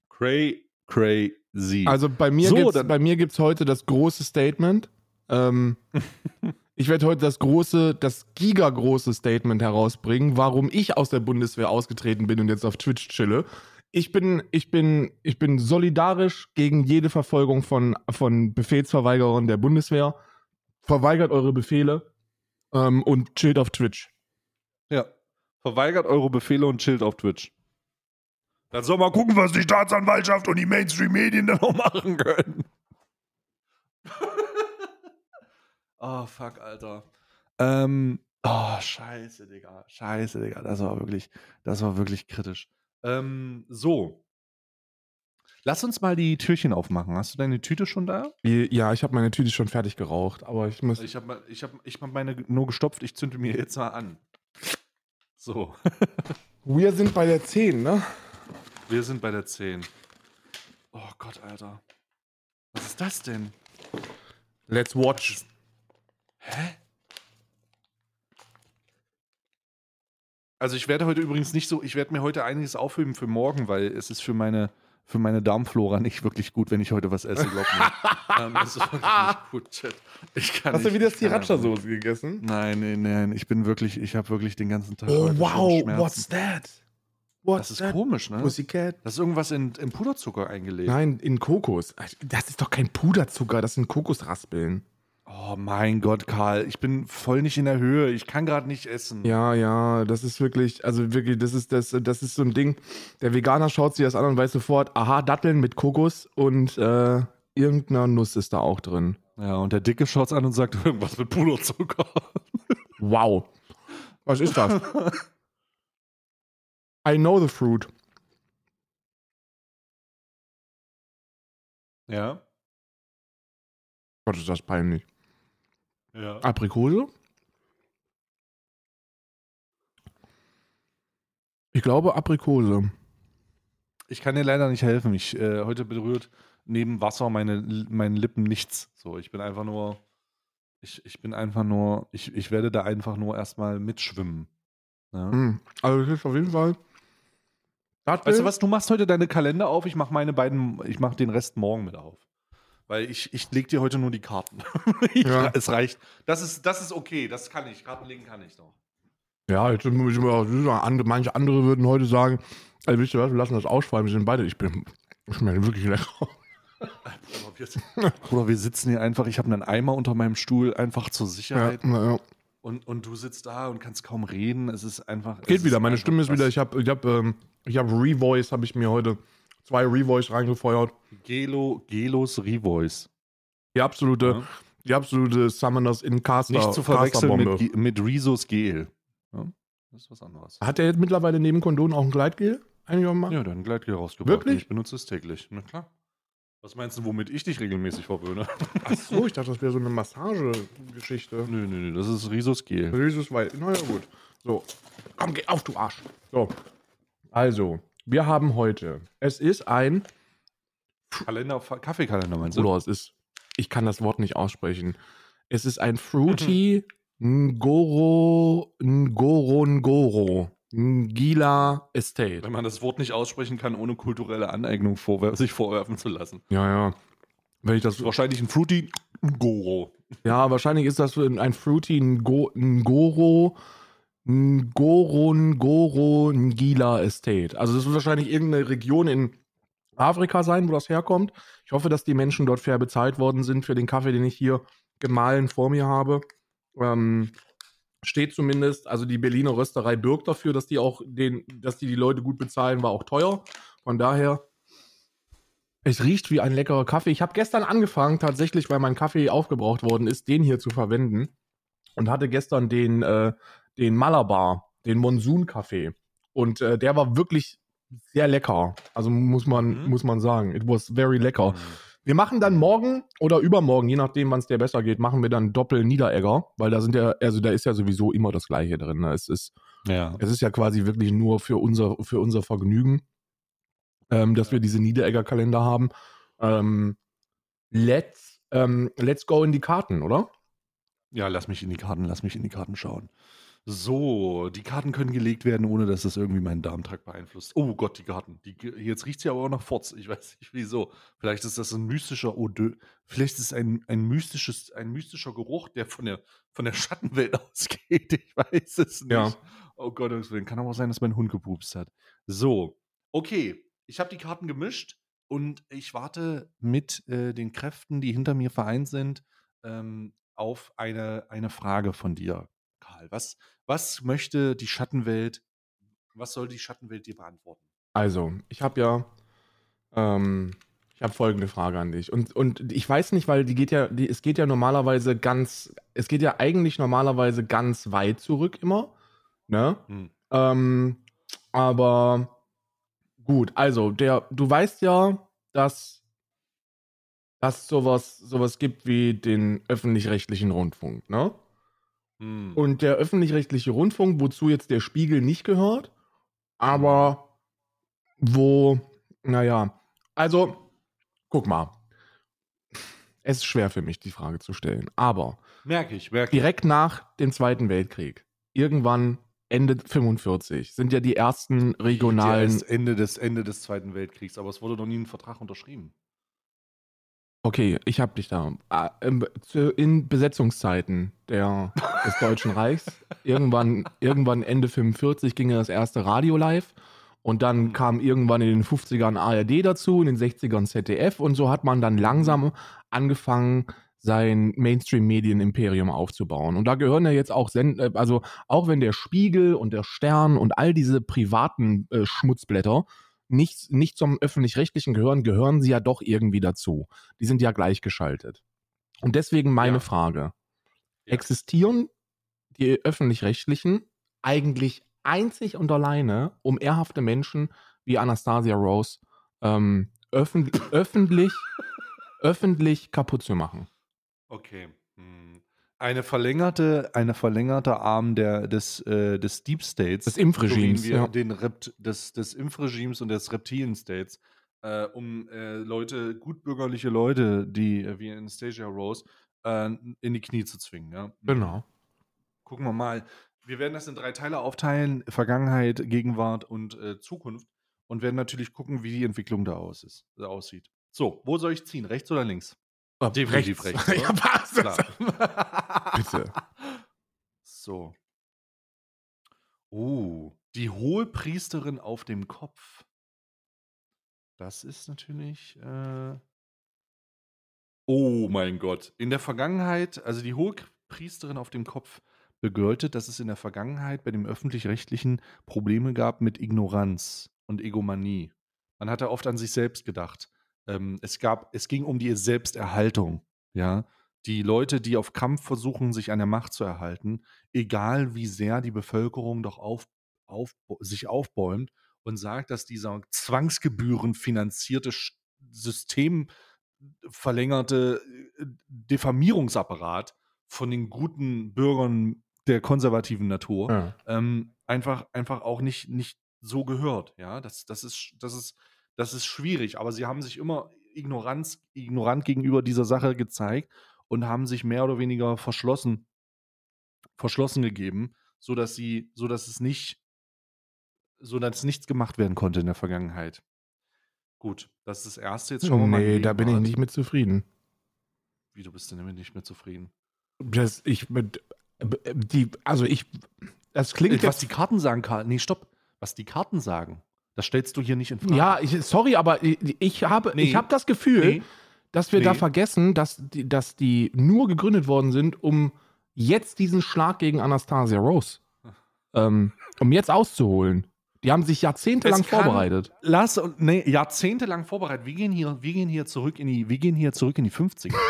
Cray, crazy. Also bei mir So, gibt's, bei mir gibt's heute das große Statement. Ähm, Ich werde heute das große, das gigagroße Statement herausbringen, warum ich aus der Bundeswehr ausgetreten bin und jetzt auf Twitch chille. Ich bin, ich bin, ich bin solidarisch gegen jede Verfolgung von, von Befehlsverweigerern der Bundeswehr. Verweigert eure Befehle ähm, und chillt auf Twitch. Ja. Verweigert eure Befehle und chillt auf Twitch. Dann soll mal gucken, was die Staatsanwaltschaft und die Mainstream-Medien da noch machen können. oh, fuck, Alter. Ähm, oh, scheiße, Digga. Scheiße, Digga. Das war wirklich, das war wirklich kritisch. Ähm, so. Lass uns mal die Türchen aufmachen. Hast du deine Tüte schon da? Ja, ich habe meine Tüte schon fertig geraucht, aber ich muss. Ich habe ich hab, ich hab meine nur gestopft. Ich zünde mir jetzt mal an. So. Wir sind bei der 10, ne? Wir sind bei der 10. Oh Gott, Alter. Was ist das denn? Let's watch. Hä? Also ich werde heute übrigens nicht so, ich werde mir heute einiges aufheben für morgen, weil es ist für meine, für meine Darmflora nicht wirklich gut, wenn ich heute was esse, glaub mir. ähm, das ist wirklich nicht gut, Chat. Ich kann Hast nicht, du wieder Sriracha-Soße gegessen? Nein, nein, nein. Ich bin wirklich, ich habe wirklich den ganzen Tag. Oh wow, Schmerzen. what's that? What's Das ist that? komisch, ne? Pussycat? Das ist irgendwas in, in Puderzucker eingelegt. Nein, in Kokos. Das ist doch kein Puderzucker, das sind Kokosraspeln. Oh mein Gott, Karl, ich bin voll nicht in der Höhe. Ich kann gerade nicht essen. Ja, ja, das ist wirklich, also wirklich, das ist das, das ist so ein Ding. Der Veganer schaut sich das an und weiß sofort, aha, Datteln mit Kokos und äh, irgendeiner Nuss ist da auch drin. Ja, und der Dicke schaut's an und sagt irgendwas mit Puderzucker. Wow. Was ist das? I know the fruit. Ja. Gott, ist das peinlich. Ja. Aprikose? Ich glaube Aprikose. Ich kann dir leider nicht helfen. Ich, äh, heute berührt neben Wasser meine, meine Lippen nichts. So, ich bin einfach nur. Ich, ich bin einfach nur. Ich, ich werde da einfach nur erstmal mitschwimmen. Ja. Hm. Also es ist auf jeden Fall. Dattel. Weißt du was, du machst heute deine Kalender auf, ich mache meine beiden, ich mache den Rest morgen mit auf. Weil ich, ich leg dir heute nur die Karten. ich, Ja. Es reicht. Das ist, das ist okay, das kann ich. Karten legen kann ich noch. Ja, jetzt manche andere würden heute sagen, ey, wisst ihr was, wir lassen das ausfallen, wir sind beide, ich bin, ich bin wirklich lecker. Aber wir, sitzen hier einfach, ich habe einen Eimer unter meinem Stuhl, einfach zur Ja, Sicherheit. na, ja. Und, und du sitzt da und kannst kaum reden. Es ist einfach. Geht wieder, meine Stimme ist wieder, ich habe ich hab, ähm, ich hab Revoice, habe ich mir heute zwei Revoice reingefeuert. Gelo, Gelos Revoice. Die absolute, Ja. die absolute Summoners in Caster, Nicht zu verwechseln mit, mit Rezos Gel. Ja, das ist was anderes. Hat der jetzt mittlerweile neben Kondon auch ein Gleitgel? Eigentlich auch mal? Ja, dein Gleitgel rausgebracht. Wirklich? Ich benutze es täglich. Na klar. Was meinst du, womit ich dich regelmäßig verwöhne? Ach so, ich dachte, das wäre so eine Massagegeschichte. nö, nö, nö, das ist Rezos Gel. Jesus weiß. Na ja, gut. So. Komm, geh auf, du Arsch. So. Also, wir haben heute. Es ist ein. Kalender, Kaffeekalender meinst du? Oder es ist. Ich kann das Wort nicht aussprechen. Es ist ein Fruity Ngoro Ngoro Ngoro Ngila Estate. Wenn man das Wort nicht aussprechen kann, ohne kulturelle Aneignung vorwer sich vorwerfen zu lassen. Ja, ja. Wenn ich das. Wahrscheinlich ein Fruity Goro. Ja, wahrscheinlich ist das ein Fruity Ngo- Ngoro Ngoro Ngoro Ngila Estate. Also das wird wahrscheinlich irgendeine Region in Afrika sein, wo das herkommt. Ich hoffe, dass die Menschen dort fair bezahlt worden sind für den Kaffee, den ich hier gemahlen vor mir habe. Ähm, steht zumindest, also die Berliner Rösterei bürgt dafür, dass die auch den, dass die die Leute gut bezahlen, war auch teuer. Von daher, es riecht wie ein leckerer Kaffee. Ich habe gestern angefangen, tatsächlich, weil mein Kaffee aufgebraucht worden ist, den hier zu verwenden. Und hatte gestern den, äh, den Malabar, den Monsun-Kaffee. Und äh, der war wirklich sehr lecker. Also muss man, Mhm. muss man sagen. It was very lecker. Wir machen dann morgen oder übermorgen, je nachdem, wann es dir besser geht, machen wir dann Doppel-Niederegger, weil da sind ja, also da ist ja sowieso immer das Gleiche drin. Ne? Es ist, Ja. es ist ja quasi wirklich nur für unser, für unser Vergnügen, ähm, dass wir diese Niederegger-Kalender haben. Ähm, let's, ähm, let's go in die Karten, oder? Ja, lass mich in die Karten, lass mich in die Karten schauen. So, die Karten können gelegt werden, ohne dass das irgendwie meinen Darmtrakt beeinflusst. Oh Gott, die Karten. Die, jetzt riecht sie aber auch nach Forz. Ich weiß nicht wieso. Vielleicht ist das ein mystischer Odeur. Vielleicht ist es ein, ein, mystisches, ein mystischer Geruch, der von der, von der Schattenwelt ausgeht. Ich weiß es nicht. Ja. Oh Gott, kann aber auch sein, dass mein Hund gepupst hat. So, okay. Ich habe die Karten gemischt und ich warte mit äh, den Kräften, die hinter mir vereint sind, ähm, auf eine, eine Frage von dir, Karl. Was, was möchte die Schattenwelt, was soll die Schattenwelt dir beantworten? Also, ich habe ja, ähm, ich habe folgende Frage an dich. Und, und ich weiß nicht, weil die geht ja, die, es geht ja normalerweise ganz, es geht ja eigentlich normalerweise ganz weit zurück immer. Ne? Hm. Ähm, aber gut, also der, du weißt ja, dass dass sowas sowas gibt wie den öffentlich-rechtlichen Rundfunk, ne? Hm. Und der öffentlich-rechtliche Rundfunk, wozu jetzt der Spiegel nicht gehört, aber wo, naja, also, guck mal. Es ist schwer für mich, die Frage zu stellen, aber merke ich, merke direkt nach dem Zweiten Weltkrieg, irgendwann Ende 45 sind ja die ersten regionalen. Ende des, Ende des Zweiten Weltkriegs, aber es wurde noch nie ein Vertrag unterschrieben. Okay, ich hab dich da. Ah, in Besetzungszeiten der, des Deutschen Reichs, irgendwann, irgendwann Ende 45 ging ja das erste Radio live und dann mhm. kam irgendwann in den 50ern ARD dazu, in den 60ern ZDF und so hat man dann langsam angefangen, sein Mainstream-Medien-Imperium aufzubauen. Und da gehören ja jetzt auch, Send äh, also auch wenn der Spiegel und der Stern und all diese privaten äh, Schmutzblätter nicht, nicht zum öffentlich-rechtlichen gehören, gehören sie ja doch irgendwie dazu. Die sind ja gleichgeschaltet. Und deswegen meine ja. Frage. Ja. Existieren die öffentlich-rechtlichen eigentlich einzig und alleine, um ehrhafte Menschen wie Anastasia Rose ähm, öffn öffentlich, öffentlich kaputt zu machen? Okay. Eine verlängerte, eine verlängerte Arm der, des, äh, des Deep States. Des Impfregimes. Ja. den Rept, des, des Impfregimes und des Reptilien States, äh, um äh, Leute, gutbürgerliche Leute, die äh, wie Anastasia Rose, äh, in die Knie zu zwingen. Ja? Genau. Gucken wir mal. Wir werden das in drei Teile aufteilen: Vergangenheit, Gegenwart und äh, Zukunft. Und werden natürlich gucken, wie die Entwicklung da aus ist, aussieht. So, wo soll ich ziehen? Rechts oder links? Oh, Definitiv rechts. rechts ja, passt. Bitte. So. Oh, die hohe Priesterin auf dem Kopf. Das ist natürlich. Äh oh mein Gott. In der Vergangenheit, also die hohe Priesterin auf dem Kopf bedeutet, dass es in der Vergangenheit bei dem öffentlich-rechtlichen Probleme gab mit Ignoranz und Egomanie. Man hatte oft an sich selbst gedacht. Ähm, es gab, es ging um die Selbsterhaltung, ja. Die Leute, die auf Kampf versuchen, sich an der Macht zu erhalten, egal wie sehr die Bevölkerung doch auf, auf, sich aufbäumt und sagt, dass dieser Zwangsgebühren finanzierte System verlängerte äh, Diffamierungsapparat von den guten Bürgern der konservativen Natur ja. ähm, einfach, einfach auch nicht, nicht so gehört. Ja, das, das, ist, das ist das ist schwierig, aber sie haben sich immer Ignoranz, ignorant gegenüber dieser Sache gezeigt und haben sich mehr oder weniger verschlossen, verschlossen gegeben, sodass sie, sodass es nicht, so dass nichts gemacht werden konnte in der Vergangenheit. Gut, das ist das erste. Jetzt schauen wir mal. Nee, da bin ich nicht mit zufrieden. Wie, du bist denn damit nicht mit zufrieden? Das, ich, mit, die, also ich, das klingt. Was die Karten sagen, Karl. Nee, stopp. Was die Karten sagen. Das stellst du hier nicht in Frage. Ja, ich, sorry, aber ich habe, nee. ich habe das Gefühl, nee. dass wir nee. da vergessen, dass die, dass die nur gegründet worden sind, um jetzt diesen Schlag gegen Anastasia Rose, ähm, um jetzt auszuholen. Die haben sich jahrzehntelang vorbereitet. Lass, nee, jahrzehntelang vorbereitet. Wir gehen hier, wir gehen hier zurück in die, wir gehen hier zurück in die 50er.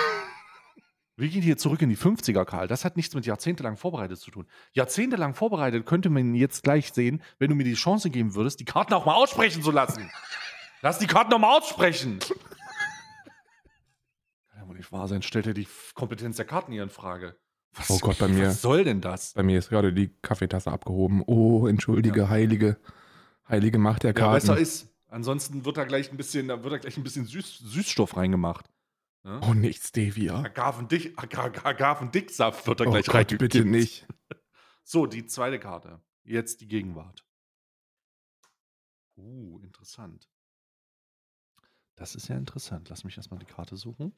Wir gehen hier zurück in die 50er, Karl. Das hat nichts mit jahrzehntelang vorbereitet zu tun. Jahrzehntelang vorbereitet könnte man jetzt gleich sehen, wenn du mir die Chance geben würdest, die Karten auch mal aussprechen zu lassen. Lass die Karten doch mal aussprechen. Kann ja wohl nicht wahr sein. Stellt er die Kompetenz der Karten hier in Frage. Was, oh Gott, bei mir. Was soll denn das? Bei mir ist gerade die Kaffeetasse abgehoben. Oh, entschuldige, ja. heilige, heilige Macht der Karten. Ja, besser ist. Ansonsten wird da gleich ein bisschen, da wird da gleich ein bisschen Süß, Süßstoff reingemacht. Ne? Oh, nicht Stevia. Agavendicksaft wird da oh gleich Gott, bitte nicht. So, die zweite Karte. Jetzt die Gegenwart. Uh, interessant. Das ist ja interessant. Lass mich erstmal die Karte suchen,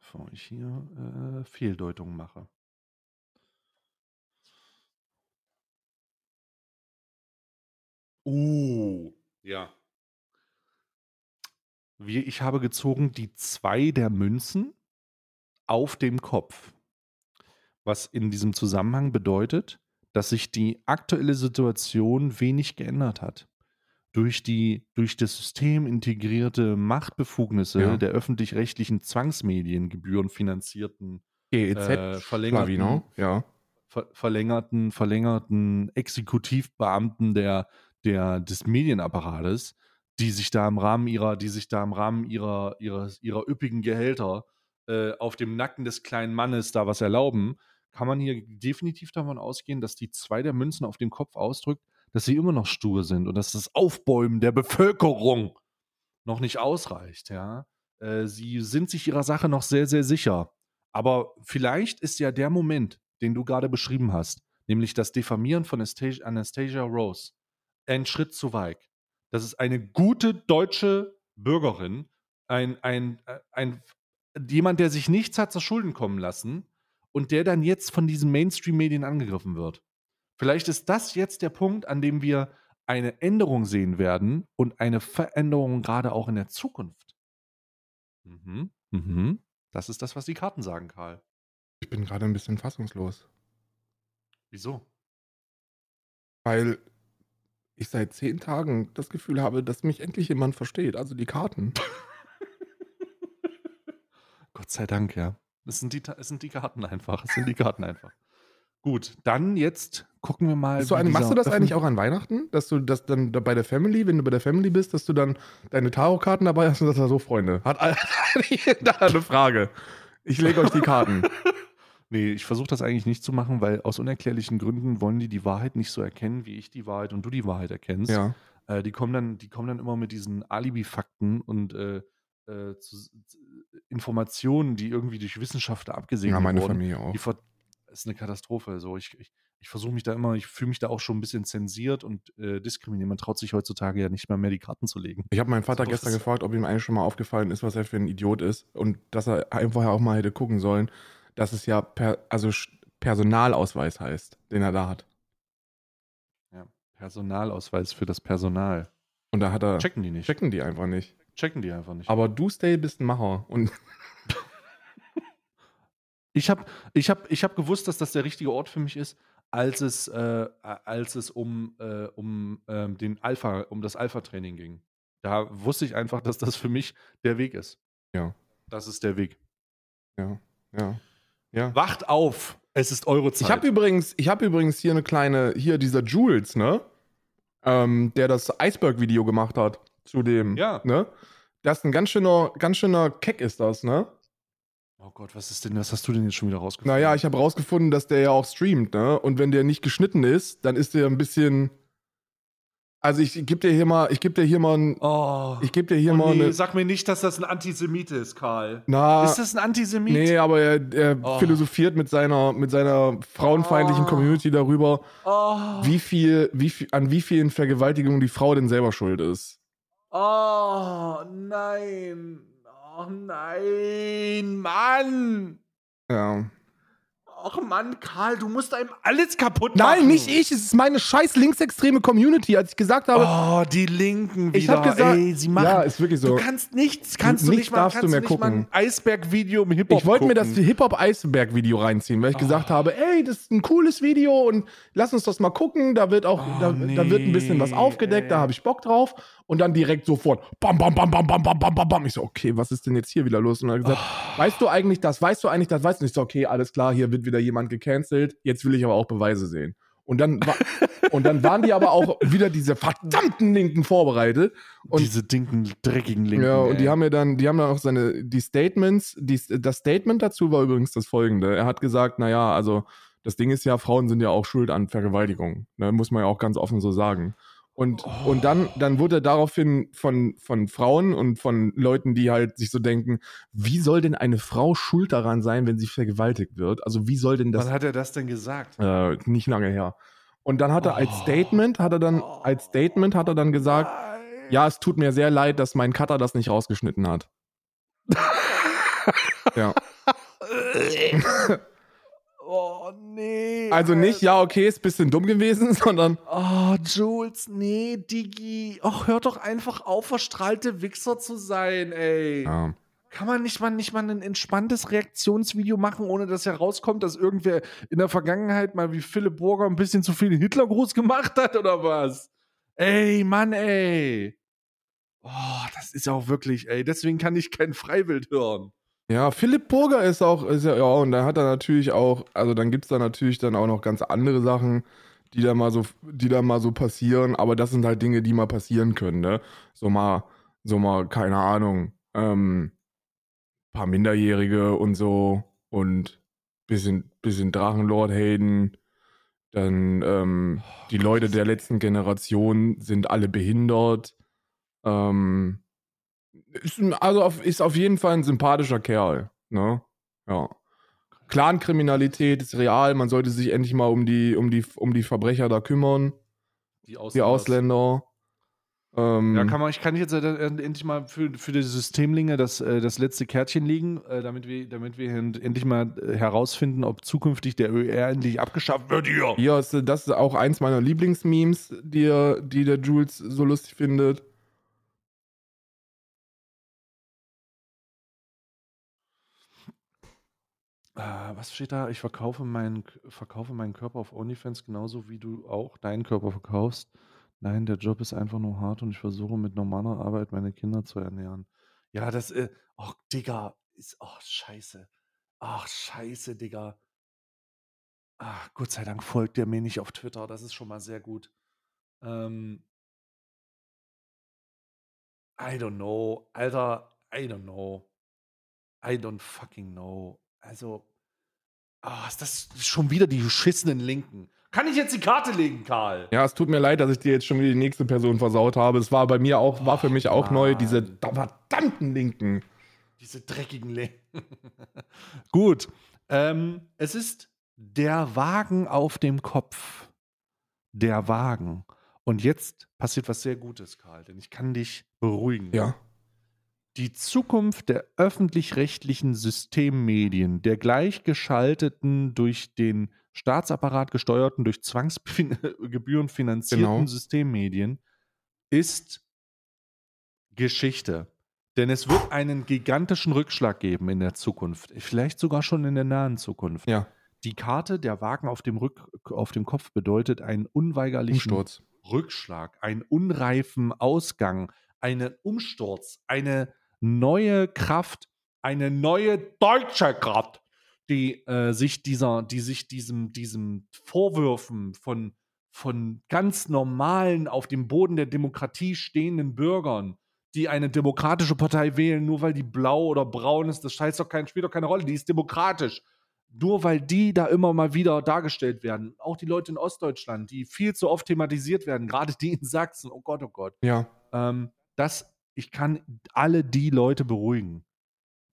bevor ich hier äh, Fehldeutungen mache. Uh, ja. Wie, ich habe gezogen die zwei der Münzen auf dem Kopf. Was in diesem Zusammenhang bedeutet, dass sich die aktuelle Situation wenig geändert hat. Durch die durch das System integrierte Machtbefugnisse Ja. der öffentlich-rechtlichen Zwangsmedien gebührenfinanzierten GEZ, äh, verlängerten, Schlawiner, ja. ver verlängerten, verlängerten Exekutivbeamten der, der, des Medienapparates, die sich da im Rahmen ihrer, die sich da im Rahmen ihrer, ihrer, ihrer üppigen Gehälter äh, auf dem Nacken des kleinen Mannes da was erlauben, kann man hier definitiv davon ausgehen, dass die zwei der Münzen auf dem Kopf ausdrückt, dass sie immer noch stur sind und dass das Aufbäumen der Bevölkerung noch nicht ausreicht, ja. Äh, sie sind sich ihrer Sache noch sehr, sehr sicher. Aber vielleicht ist ja der Moment, den du gerade beschrieben hast, nämlich das Diffamieren von Anastasia, Anastasia Rose, ein Schritt zu weit. Das ist eine gute deutsche Bürgerin, ein, ein, äh, ein, jemand, der sich nichts hat zu Schulden kommen lassen und der dann jetzt von diesen Mainstream-Medien angegriffen wird. Vielleicht ist das jetzt der Punkt, an dem wir eine Änderung sehen werden und eine Veränderung gerade auch in der Zukunft. Mhm. Mhm. Das ist das, was die Karten sagen, Karl. Ich bin gerade ein bisschen fassungslos. Wieso? Weil ich seit zehn Tagen das Gefühl habe, dass mich endlich jemand versteht. Also die Karten. Gott sei Dank, ja. Es sind die, es sind die Karten einfach. Es sind die Karten einfach. Gut, dann jetzt gucken wir mal. Ein, machst du das eigentlich auch an Weihnachten? Dass du das dann da bei der Family, wenn du bei der Family bist, dass du dann deine Tarotkarten dabei hast und sagst, so Freunde, hat da eine Frage. Ich lege euch die Karten. Nee, ich versuche das eigentlich nicht zu machen, weil aus unerklärlichen Gründen wollen die die Wahrheit nicht so erkennen, wie ich die Wahrheit und du die Wahrheit erkennst. Ja. Äh, die, kommen dann, die kommen dann immer mit diesen Alibi-Fakten und äh, äh, zu, Informationen, die irgendwie durch Wissenschaftler abgesegnet Ja, meine wurden. Familie auch. Die ist eine Katastrophe. Also ich, ich, ich versuche mich da immer, ich fühle mich da auch schon ein bisschen zensiert und äh, diskriminiert. Man traut sich heutzutage ja nicht mehr mehr die Karten zu legen. Ich habe meinen Vater So, gestern gefragt, ob ihm eigentlich schon mal aufgefallen ist, was er für ein Idiot ist und dass er einfach auch mal hätte gucken sollen, dass es ja per, also Personalausweis heißt, den er da hat. Ja. Personalausweis für das Personal. Und da hat er Checken die nicht. checken die einfach nicht. Checken die einfach nicht. Aber du Stay bist ein Macher und Ich habe ich hab, ich hab gewusst, dass das der richtige Ort für mich ist, als es, äh, als es um, äh, um, ähm, den Alpha, um das Alpha-Training ging. Da wusste ich einfach, dass das für mich der Weg ist. Ja. Das ist der Weg. ja, ja, ja. Wacht auf! Es ist eure Zeit. Ich habe übrigens, ich habe übrigens hier eine kleine, hier dieser Jules, ne? Ähm, der das Iceberg-Video gemacht hat zu dem, Ja. ne? Das ist ein ganz schöner, ganz schöner Keck ist das, ne? oh Gott, was ist denn, was hast du denn jetzt schon wieder rausgefunden? Naja, ich habe rausgefunden, dass der ja auch streamt, ne? Und wenn der nicht geschnitten ist, dann ist der ein bisschen. Also ich gebe dir hier mal, ich gebe dir hier mal ein, Oh, ich gebe dir hier oh mal nee, eine. sag mir nicht, dass das ein Antisemit ist, Karl. Na, ist das ein Antisemit? nee, aber er, er Oh. philosophiert mit seiner, mit seiner frauenfeindlichen Oh. Community darüber, Oh, wie viel, wie viel, an wie vielen Vergewaltigungen die Frau denn selber schuld ist. oh nein. Oh nein, Mann. Ja. Ach Mann, Karl, du musst einem alles kaputt machen. Nein, nicht ich, es ist meine scheiß linksextreme Community, als ich gesagt habe, Oh, die Linken wieder. ich habe gesagt, Ey, sie machen. ja, ist wirklich so. Du kannst nichts, kannst du nicht mal, darfst du mehr nicht gucken. Eisberg-Video im Hip-Hop Ich wollte mir das. Hip-Hop-Eisberg-Video reinziehen, weil ich gesagt Oh. habe, ey, das ist ein cooles Video und lass uns das mal gucken. Da wird auch, Oh, da, da wird ein bisschen was nee, aufgedeckt, da ey. habe ich Bock drauf. Und dann direkt sofort, bam, bam, bam, bam, bam, bam, bam, bam, bam. Ich so, okay, was ist denn jetzt hier wieder los? Und er hat gesagt, Oh. weißt du eigentlich das, weißt du eigentlich das, weißt du nicht? Ich so, okay, alles klar, hier wird wieder jemand gecancelt. Jetzt will ich aber auch Beweise sehen. Und dann, und dann waren die aber auch wieder diese verdammten Linken vorbereitet. Und Diese dinken, dreckigen Linken. ja, und die ey. haben mir dann, die haben dann auch seine, die Statements, die, das Statement dazu war übrigens das folgende. Er hat gesagt, naja, also das Ding ist ja, Frauen sind ja auch schuld an Vergewaltigung. Ne, muss man ja auch ganz offen so sagen. Und, Oh. und dann, dann wurde daraufhin von, von Frauen und von Leuten, die halt sich so denken, wie soll denn eine Frau schuld daran sein, wenn sie vergewaltigt wird? Also wie soll denn das Wann hat er das denn gesagt? äh, nicht lange her? Und dann hat er als Oh. Statement, hat er dann, als Statement hat er dann gesagt, Nein. ja, es tut mir sehr leid, dass mein Cutter das nicht rausgeschnitten hat. ja. oh, nee. Also nicht, ja, okay, ist ein bisschen dumm gewesen, sondern Oh, Jules, nee, Digi. Och, hör doch einfach auf, verstrahlte Wichser zu sein, ey. ja. Kann man nicht mal, nicht mal ein entspanntes Reaktionsvideo machen, ohne dass herauskommt, dass irgendwer in der Vergangenheit mal wie Philipp Burger ein bisschen zu viel Hitlergruß gemacht hat oder was? Ey, Mann, ey. Oh, das ist auch wirklich, ey. Deswegen kann ich kein Freiwild hören. Ja, Philipp Burger ist auch, ist ja, ja, und dann hat er natürlich auch, also dann gibt es da natürlich dann auch noch ganz andere Sachen, die da mal so, die da mal so passieren, aber das sind halt Dinge, die mal passieren können, ne? So mal, so mal, keine Ahnung, ähm, paar Minderjährige und so und bisschen, bisschen Drachenlord Hayden, dann ähm, die Leute der letzten Generation sind alle behindert. Ähm, ist, also auf, ist auf jeden Fall ein sympathischer Kerl. Ne? Ja. Clankriminalität ist real. Man sollte sich endlich mal um die, um die, um die Verbrecher da kümmern. Die Die Ausländer. Ausländer. Ähm, Ja, kann man, ich kann jetzt äh, endlich mal für, für die Systemlinge das, äh, das letzte Kärtchen legen, äh, damit wir, damit wir end- endlich mal äh, herausfinden, ob zukünftig der ÖR endlich abgeschafft wird hier. ist, das ist auch eins meiner Lieblingsmemes, die, die der Jules so lustig findet. Äh, was steht da? Ich verkaufe meinen, verkaufe meinen Körper auf OnlyFans genauso wie du auch deinen Körper verkaufst. Nein, der Job ist einfach nur hart und ich versuche mit normaler Arbeit meine Kinder zu ernähren. Ja, das, äh, ach, Digga, ist, ach, scheiße. Ach, scheiße, Digga. Ach, Gott sei Dank folgt der mir nicht auf Twitter. Das ist schon mal sehr gut. Ähm, I don't know. Alter, I don't know. I don't fucking know. Also, ah, ist das schon wieder die beschissenen Linken. Kann ich jetzt die Karte legen, Karl? Ja, es tut mir leid, dass ich dir jetzt schon wieder die nächste Person versaut habe. Es war bei mir auch, war für mich auch Mann. neu, diese verdammten Linken. Diese dreckigen Linken. Gut. Ähm, es ist der Wagen auf dem Kopf. Der Wagen. Und jetzt passiert was sehr Gutes, Karl, denn ich kann dich beruhigen. Ja. Die Zukunft der öffentlich-rechtlichen Systemmedien, der gleichgeschalteten, durch den Staatsapparat gesteuerten, durch Zwangsgebühren finanzierten Genau. Systemmedien ist Geschichte. Denn es wird einen gigantischen Rückschlag geben in der Zukunft, vielleicht sogar schon in der nahen Zukunft. Ja. Die Karte der Wagen auf dem, Rück, auf dem Kopf bedeutet einen unweigerlichen Umsturz. Rückschlag, einen unreifen Ausgang, einen Umsturz, eine neue Kraft, eine neue deutsche Kraft, die äh, sich dieser, die sich diesem, diesem Vorwürfen von, von ganz normalen, auf dem Boden der Demokratie stehenden Bürgern, die eine demokratische Partei wählen, nur weil die blau oder braun ist, das scheißt doch kein, spielt doch keine Rolle, die ist demokratisch. Nur weil die da immer mal wieder dargestellt werden, auch die Leute in Ostdeutschland, die viel zu oft thematisiert werden, gerade die in Sachsen, oh Gott, oh Gott, Ja. ähm, das, ich kann alle die Leute beruhigen.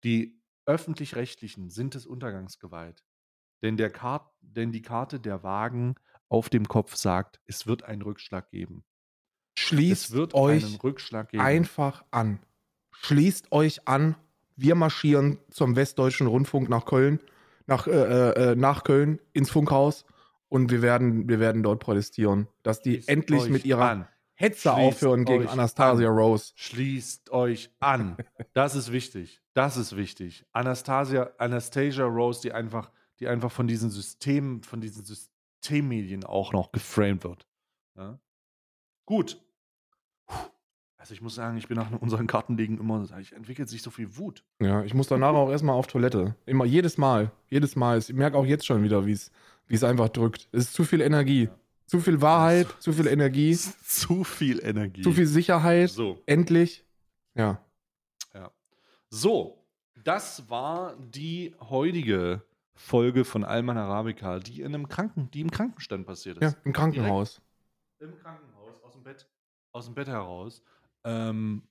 Die öffentlich-rechtlichen sind des Untergangs geweiht. Denn, der Kart, denn die Karte der Wagen auf dem Kopf sagt, es wird einen Rückschlag geben. Es Schließt euch einen Rückschlag geben. einfach an. Schließt euch an. Wir marschieren zum Westdeutschen Rundfunk nach Köln, nach, äh, äh, nach Köln ins Funkhaus und wir werden, wir werden dort protestieren, dass die Schließt endlich mit ihrer an. Hetze Schließt aufhören gegen Anastasia an. Rose. Schließt euch an. Das ist wichtig. Das ist wichtig. Anastasia, Anastasia Rose, die einfach, die einfach von diesen Systemen, von diesen Systemmedien auch noch geframed wird. Ja? Gut. Also ich muss sagen, ich bin nach unseren Kartenlegen immer, ich entwickelt sich so viel Wut. Ja, ich muss danach auch erstmal auf Toilette. Immer, jedes Mal. Jedes Mal. Ich merke auch jetzt schon wieder, wie es wie es einfach drückt. Es ist zu viel Energie. Zu viel Wahrheit, zu viel Energie, Zu viel Energie. zu viel Sicherheit. So. Endlich. Ja. So, das war die heutige Folge von Alman Arabica, die in einem Kranken, die im Krankenstand passiert Ja, ist. im Krankenhaus. Im Krankenhaus, aus dem Bett. aus dem Bett heraus. Ähm,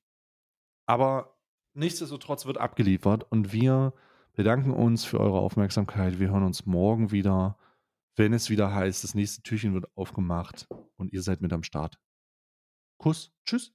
aber nichtsdestotrotz wird abgeliefert und wir bedanken uns für eure Aufmerksamkeit. Wir hören uns morgen wieder, wenn es wieder heißt, das nächste Türchen wird aufgemacht und ihr seid mit am Start. Kuss, tschüss.